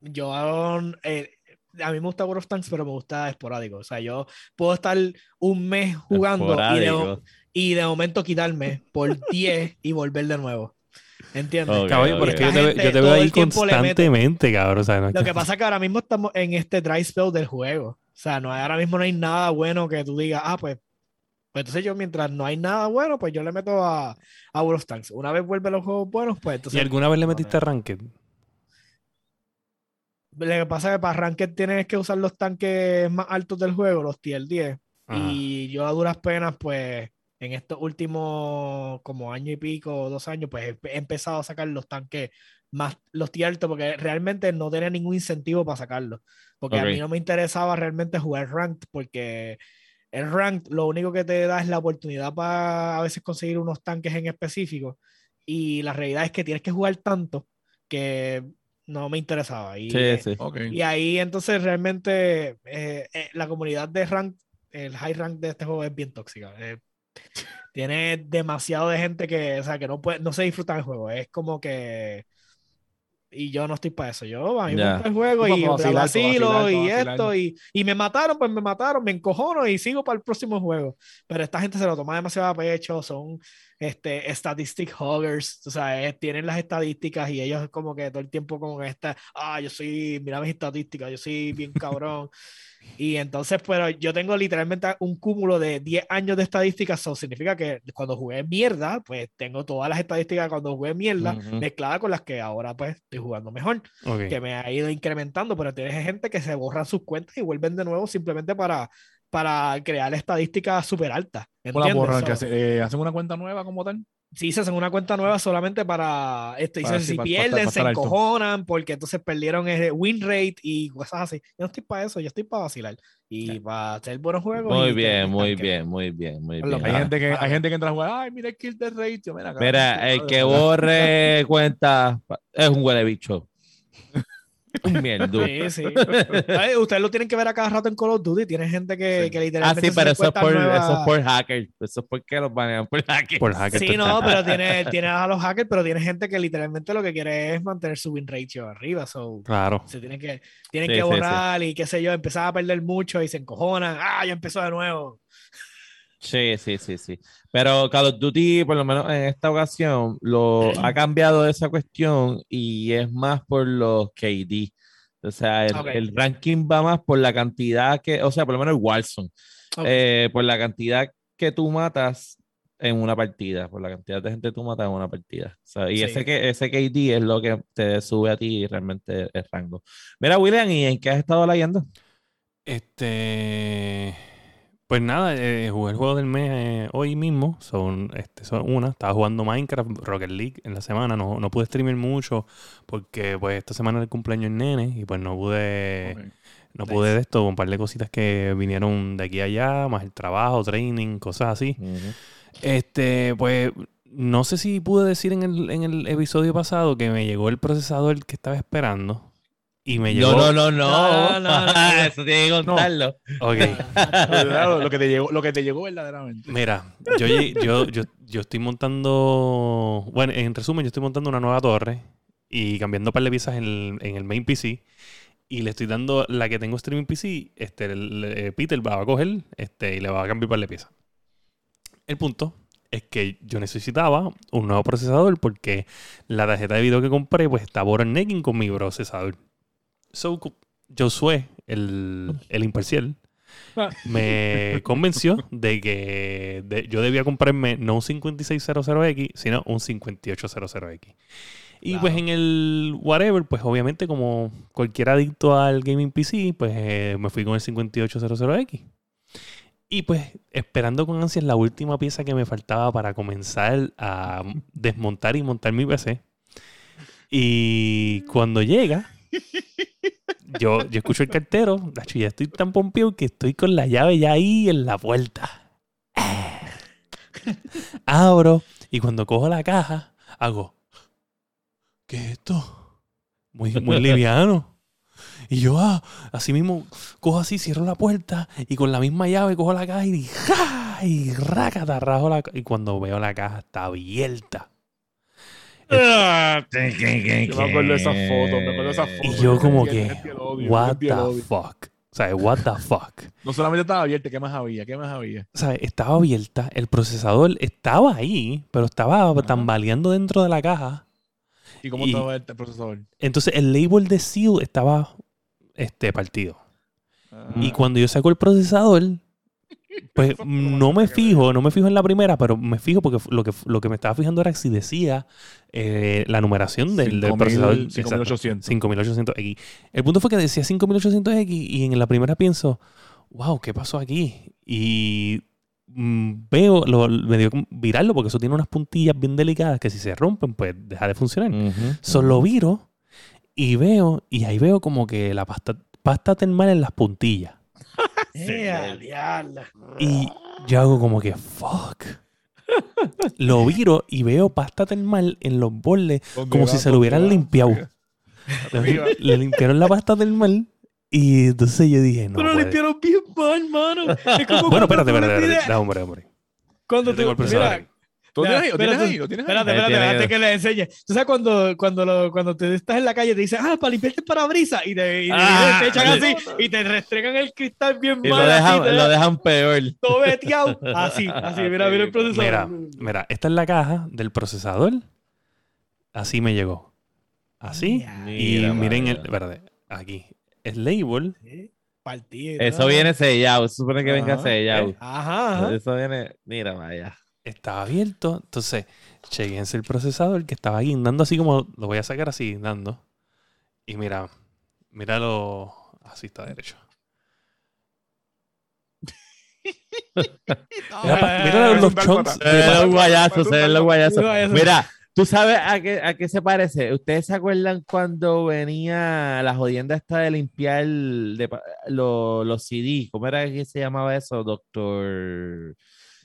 yo eh, a mí me gusta World of Tanks, pero me gusta esporádico. O sea, yo puedo estar un mes jugando y de, Esporádico. y de momento quitarme por 10 y volver de nuevo. ¿Entiendes? Ok, Caballo, pero es que yo te, gente yo te veo ahí constantemente, cabrón. O sea, no es Lo que- pasa es que ahora mismo estamos en este dry spell del juego. O sea, no ahora mismo no hay nada bueno que tú digas, ah, pues, pues entonces yo mientras no hay nada bueno, pues yo le meto a, a World of Tanks. Una vez vuelve los juegos buenos, pues ¿Y entonces... alguna vez le metiste a Ranked? Lo que pasa es que para Ranked tienes que usar los tanques más altos del juego, los tier 10. Ajá. Y yo a duras penas, pues, en estos últimos como año y pico, dos años, pues he he empezado a sacar los tanques más, los tier altos, porque realmente no tenía ningún incentivo para sacarlos. Porque a Ok. mí no me interesaba realmente jugar Ranked, porque el Ranked lo único que te da es la oportunidad para a veces conseguir unos tanques en específico. Y la realidad es que tienes que jugar tanto que no me interesaba. Y, Sí, sí. Ok. y ahí entonces realmente eh, eh, la comunidad de rank, el high rank de este juego es bien tóxica. Eh, tiene demasiado de gente que, o sea, que no puede, no se disfruta del juego. Es como que y yo no estoy para eso. Yo a mí me Ya. gusta el juego y vacilo y esto y, y me mataron, pues me mataron, me encojono y sigo para el próximo juego. Pero esta gente se lo toma demasiado a pecho, son este statistic hoggers, o sea, eh, tienen las estadísticas y ellos como que todo el tiempo con esta, ah, yo soy, mira mis estadísticas, yo soy bien cabrón. Y entonces, pero yo tengo literalmente un cúmulo de 10 años de estadísticas, eso significa que cuando jugué mierda, pues tengo todas las estadísticas cuando jugué mierda Ujú. mezcladas con las que ahora pues estoy jugando mejor, Ok. que me ha ido incrementando, pero tienes gente que se borran sus cuentas y vuelven de nuevo simplemente para, para crear estadísticas súper altas. ¿Cómo la ¿entiendes? borran? So, ¿Que hace- eh, ¿Hacen una cuenta nueva como tal? Sí, se hacen una cuenta nueva solamente para esto. Para así, si para- pierden, para se alto. encojonan porque entonces perdieron el win rate y cosas así. Yo no estoy para eso, yo estoy para vacilar y para hacer buenos juegos. Muy y bien, muy bien, muy bien, muy bien. Hay Ah, gente que ah. hay gente que entra a jugar, ay, mira el kill de ratio, mira. Mira, el que borre cuenta es un huele bicho. Un mierdo. Sí, sí. Ay, Ustedes lo tienen que ver a cada rato en Call of Duty. Tiene gente que, Sí. que Ah, literalmente. sí, pero eso es, por, nuevas- eso es por hackers. Eso es porque los banean por hackers. Por hacker. Sí, no, pero tiene, tiene a los hackers, pero tiene gente que literalmente lo que quiere es mantener su win ratio arriba. So, Claro. se tienen que, tienen Sí, que sí, borrar y qué sé yo, empezar a perder mucho y se encojonan. Ah, ya empezó de nuevo. Sí, sí, sí, sí. Pero Call of Duty, por lo menos en esta ocasión, lo ha cambiado esa cuestión y es más por los KD. O sea, el, ranking va más por la cantidad que, o sea, por lo menos el Warzone, Ok. eh, por la cantidad que tú matas en una partida, por la cantidad de gente que tú matas en una partida. O sea, y Sí. ese, que, ese KD es lo que te sube a ti realmente el rango. Mira, William, ¿y en qué has estado leyendo? Este. Pues nada, eh, jugué el juego del mes eh, hoy mismo. Son, este, son una. Estaba jugando Minecraft, Rocket League en la semana. No, no pude streamer mucho porque pues esta semana era el cumpleaños del nene y pues no pude, no Nice. pude de esto, un par de cositas que vinieron de aquí a allá, más el trabajo, training, cosas así. Este, pues no sé si pude decir en el, en el episodio pasado que me llegó el procesador que estaba esperando. Y me llegó. No, no, no, no. No, no, no, no. Eso tiene que contarlo. Ok. Lo que te llegó, lo que te llegó verdaderamente. Mira, yo, yo, yo, yo estoy montando, bueno, en resumen, yo estoy montando una nueva torre y cambiando un par de piezas en el, en el main PC y le estoy dando la que tengo streaming PC, este, el- eh, Peter va a coger este, y le va a cambiar un par de piezas. El punto es que yo necesitaba un nuevo procesador porque la tarjeta de video que compré pues está bottlenecking con mi procesador. So, Josué, el, el imparcial, me convenció de que de- yo debía comprarme no un 5600X, sino un 5800X. Y pues en el whatever, pues obviamente como cualquier adicto al gaming PC, pues eh, me fui con el 5800X. Y pues esperando con ansias la última pieza que me faltaba para comenzar a desmontar y montar mi PC. Y cuando llega, yo, yo escucho el cartero, Nacho, ya estoy tan pompeado que estoy con la llave ya ahí en la puerta. Abro y cuando cojo la caja, hago, ¿qué es esto? Muy, muy liviano. Y yo, ah, así mismo, cojo así, cierro la puerta y con la misma llave cojo la caja y ¡ja! y rácata, rajo la Y cuando veo la caja está abierta. Yo me acuerdo de esas fotos, me acuerdo de esas Y yo como que, odio, what the odio. fuck. O sea, what the fuck. No solamente estaba abierta, ¿qué más había? ¿Qué más había? O sea, estaba abierta, el procesador estaba ahí, pero estaba tambaleando dentro de la caja. ¿Y cómo Y- estaba el procesador? Entonces el label de Seal estaba este, partido. Y Ah. cuando yo saco el procesador, pues más no me fijo, no me fijo en la primera, pero me fijo porque lo que, lo que me estaba fijando era si decía eh, la numeración del, del 5000, procesador. Exacto. 5800. 5800X. El punto fue que decía 5800X y en la primera pienso, wow, ¿qué pasó aquí? Y mm, veo, lo, me dio virarlo porque eso tiene unas puntillas bien delicadas que si se rompen, pues deja de funcionar. Ujú. Solo viro y veo, y ahí veo como que la pasta, pasta termal en las puntillas. ¡Eh! Y yo hago como que, fuck. Lo viro y veo pasta termal en los bordes como si se lo hubieran limpiado. Le limpiaron la pasta termal y entonces yo dije, no Pero lo limpiaron bien mal, mano. Es como Bueno, espérate, espérate, espérate. Da, hombre, hombre. Cuando Yo procesador mira. ¿Tú lo tienes ahí? ¿Lo tienes espérate, ahí? ¿Lo tienes ahí? Espérate, Ahí espérate, antes que- le enseñe. Tú sabes cuando, cuando, lo, cuando te estás en la calle te dicen, ah, para limpiarte el parabrisas y te, y te- Ah, te echan sí. así y te restregan el cristal bien Y lo mal. dejan, lo dejan peor. todo veteado. Así, así, mira, mira el procesador. Mira, mira, esta es la caja del procesador. Así me llegó. Así. Y Mira, miren, el, espérate, aquí. El label. Sí, Partido. Eso viene sellado, se supone que venga sellado. Ajá, ajá. Eso viene, mira, vaya. Estaba abierto. Entonces, chequense el procesador que estaba guindando así como lo voy a sacar así guindando. Y mira, míralo. Así está derecho. Mira, eh, mira eh, los pata. Se ven pasa? los guayazos, Pasa, se ven los guayazos. Mira, ¿tú sabes a qué, a qué se parece? ¿Ustedes se acuerdan cuando venía la jodienda esta de limpiar de lo- los CD? ¿Cómo era que se llamaba eso, doctor?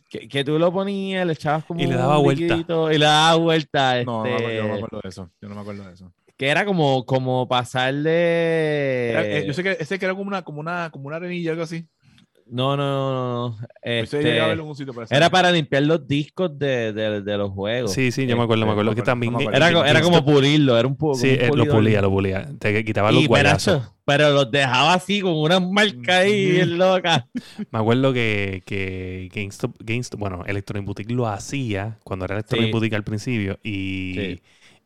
Que, que tú lo ponías, le echabas como Y le daba un vuelta. Y le daba vuelta. No, no, me acuerdo- yo no me este, acuerdo de eso. Yo no me acuerdo de eso. que era como, como pasarle... Era- eh, yo sé que ese que era como una, como una, como una arenilla, algo así. No, no, no, no. Ese Este, a un sitio era para limpiar los discos de, de- de los juegos. Sí, sí, yo me acuerdo, me Este, acuerdo que me también. Era, era como pulirlo, era un poco. Sí, eh, lo pulía, lo pulía. Te quitaba los guayazos. Pero los dejaba así con una marca ahí bien loca. Me acuerdo que, que GameStop, GameStop, bueno, Electronic Boutique lo hacía cuando era Electronic Sí. Boutique al principio y, Sí.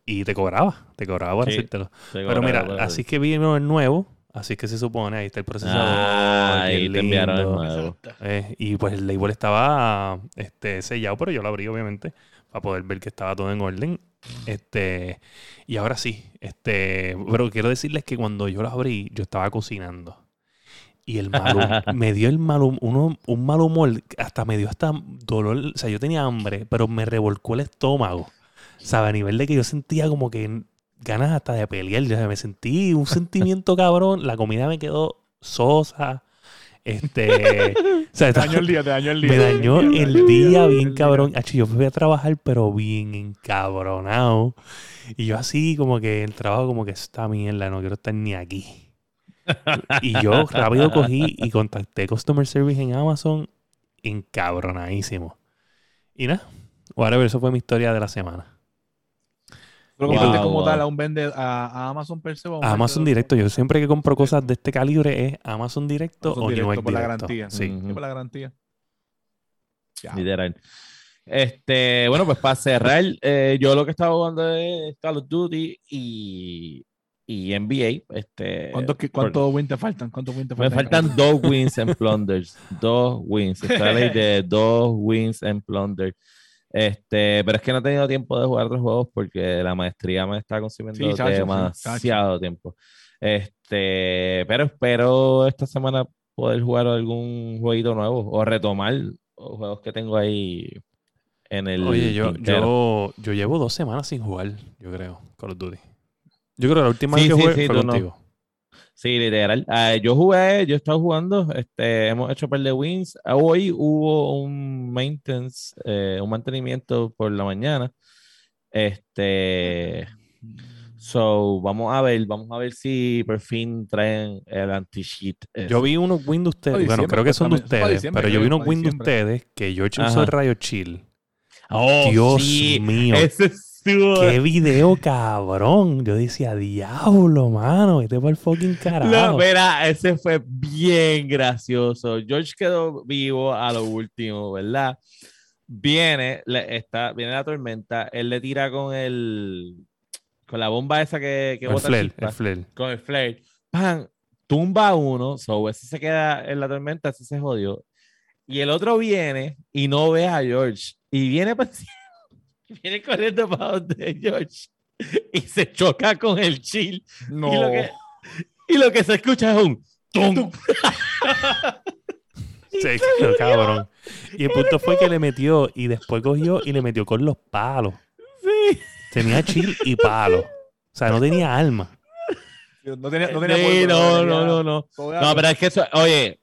y te cobraba, te cobraba por Sí. hacértelo. Pero mira, así es que vino el nuevo, así es que se supone, ahí está el procesador. Ah, ahí bien te enviaron el lindo. nuevo. Eh, y pues el label estaba este, sellado, pero yo lo abrí obviamente para poder ver que estaba todo en orden. Este, y ahora sí, este, pero quiero decirles que cuando yo lo abrí, yo estaba cocinando. Y el mal me dio el mal, uno- un mal humor, hasta me dio hasta dolor. O sea, yo tenía hambre, pero me revolcó el estómago. ¿Sabes? A nivel de que yo sentía como que ganas hasta de pelear. Sea, me sentí un sentimiento cabrón. La comida me quedó sosa. Este. o sea, Te dañó el día, te dañó el día. me dañó el día bien el cabrón. Acho, yo fui a trabajar, pero bien encabronado. Y yo así como que el trabajo como que esta mierda, no quiero estar ni aquí. Y yo rápido cogí y contacté Customer Service en Amazon encabronadísimo. Y nada, whatever, eso fue mi historia de la semana. Pero Wow, compraste como wow. tal a un vende a, a Amazon per se o a un Amazon vendedor? Directo, yo siempre que compro cosas de este calibre es Amazon Directo Amazon o Directo por la Directo. garantía. Sí. Por la garantía. Ya. Literal. Este, bueno, pues para cerrar, eh, yo lo que estaba jugando es Call of Duty y, y NBA. Este, ¿Cuántos, cuántos wins te faltan? ¿Cuántos wins te Me faltan? faltan dos wins en Plunders. dos wins. Está la ley de dos wins en Plunder. Este, pero es que no he tenido tiempo de jugar otros juegos porque la maestría me está consumiendo Sí, chacho, sí, demasiado tiempo. Este, pero espero esta semana poder jugar algún jueguito nuevo o retomar juegos que tengo ahí en el. Oye, yo, yo, yo llevo dos semanas sin jugar, yo creo, Call of Duty. Yo creo que la última Sí, vez que jugué fue tú no. Sí, literal. Ah, yo jugué, yo he estado jugando, este, hemos hecho un par de wins. Ah, Hoy hubo un maintenance, eh, un mantenimiento por la mañana. Este, so, vamos a ver, vamos a ver si por fin traen el anti-cheat. Yo vi unos wins de ustedes, bueno, creo que son de ustedes, diciembre, pero yo vi unos wins de ustedes que yo he hecho de rayo chill. Oh, Dios sí, mío. Ese estuvo. Qué video cabrón. Yo decía, diablo, mano, vete por el fucking carajo. No, mira, ese fue bien gracioso. George quedó vivo a lo último, ¿verdad? Viene, le- está, viene la tormenta, él le tira con el con la bomba esa que, que el bota flare, el chispas, flare. con el flare, ¡pam! tumba a uno, so ese se queda en la tormenta, ese se jodió. Y el otro viene y no ve a George. Y viene, pa- viene corriendo para donde George. Y se choca con el chill. No. Y lo que, y lo que se escucha es un tum. Se cabrón. Y el punto fue que le metió y después cogió y le metió con los palos. Sí. Tenía chill y palo. O sea, no tenía alma. No tenía, no tenía Sí, polvo, no, tenía no, no, no. No, algo. pero es que eso, oye,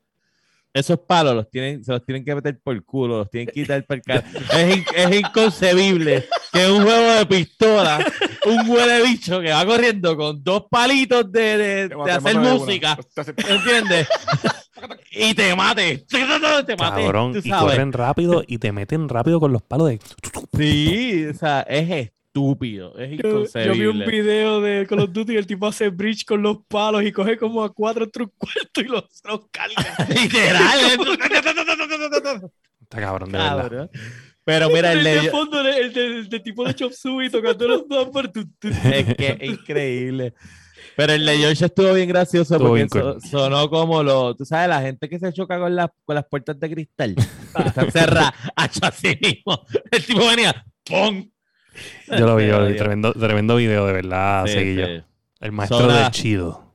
esos palos los tienen, se los tienen que meter por el culo, los tienen que quitar por el. Es, in- es inconcebible que un juego de pistola, un huele bicho que va corriendo con dos palitos de, de- de hacer de música, hace- ¿entiendes? y te mate, te mate, Cabrón. Y corren rápido y te meten rápido con los palos de. Sí, o sea, es estúpido, es Yo, yo inconcebible. vi un video de Call of Duty y el tipo hace bridge con los palos y coge como a cuatro entre un cuarto y los, los carga. Literal. Está cabrón, de verdad. Cabrón. Pero mira, el el de, fondo, el, de- el de tipo de Chop Suey tocando los numbers. tu, tu, tu. Es que es increíble. Pero el de George estuvo bien gracioso Estuvo porque bien cool. so- sonó como lo, tú sabes, la gente que se choca con, las con las puertas de cristal. están cerradas, hecho así mismo. El tipo venía, ¡pum! Yo lo vi, yo lo vi. Dios. Tremendo, tremendo video, de verdad, Sí, seguí yo. El maestro de chido.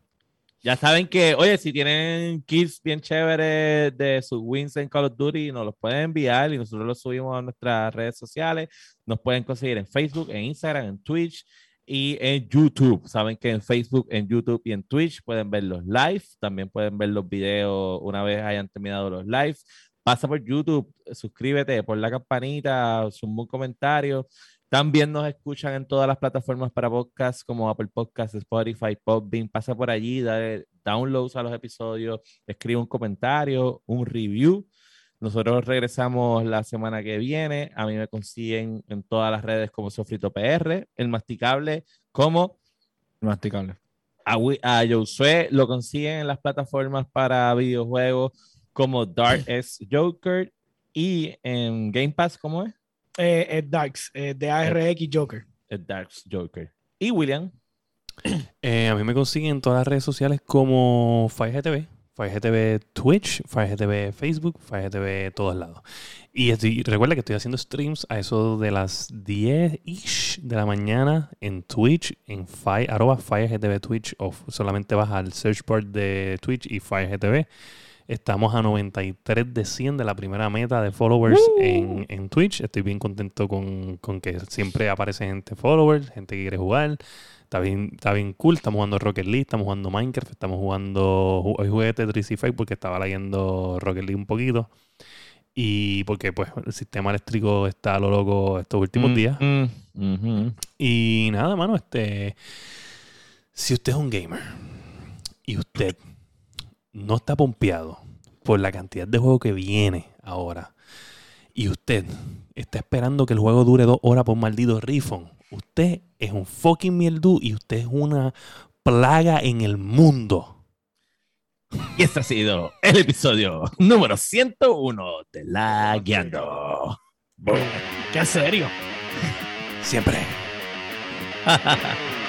Ya saben que, oye, si tienen kits bien chéveres de sus wins en Call of Duty, nos los pueden enviar y nosotros los subimos a nuestras redes sociales. Nos pueden conseguir en Facebook, en Instagram, en Twitch y en YouTube. Saben que en Facebook, en YouTube y en Twitch pueden ver los live. También pueden ver los videos una vez hayan terminado los lives. Pasa por YouTube, suscríbete, pon la campanita, suma un comentario. También nos escuchan en todas las plataformas para podcast como Apple Podcasts, Spotify, Podbean. Pasa por allí, dale downloads a los episodios, escribe un comentario, un review. Nosotros regresamos la semana que viene. A mí me consiguen en todas las redes como Sofrito PR, el masticable como Masticable. a, a Josué lo consiguen en las plataformas para videojuegos como Dark S Joker y en Game Pass, ¿cómo es? Eh, es Darks, eh, de ARX Joker. El Dark Joker. Y William, Eh, a mí me consiguen en todas las redes sociales como FireGTV. FireGTV Twitch, FireGTV Facebook, FireGTV todos lados. Y estoy- recuerda que estoy haciendo streams a eso de las 10-ish de la mañana en Twitch, en Fire, arroba FireGTV Twitch, o solamente vas al search bar de Twitch y FireGTV. Estamos a 93 de 100 de la primera meta de followers en, en Twitch. Estoy bien contento con, con que siempre aparece gente followers, gente que quiere jugar. Está bien, está bien cool. Estamos jugando Rocket League, estamos jugando Minecraft, estamos jugando. ju- Hoy jugué Tetris Effect porque estaba leyendo Rocket League un poquito. Y porque pues el sistema eléctrico está a lo loco estos últimos Mm, días. mm. Y nada, mano, este. Si usted es un gamer y usted no está pompeado por la cantidad de juego que viene ahora, y usted está esperando que el juego dure dos horas por maldito rifón, usted es un fucking mierdú y usted es una plaga en el mundo. Y este ha sido el episodio número 101 de La Guiando. Qué serio. Siempre.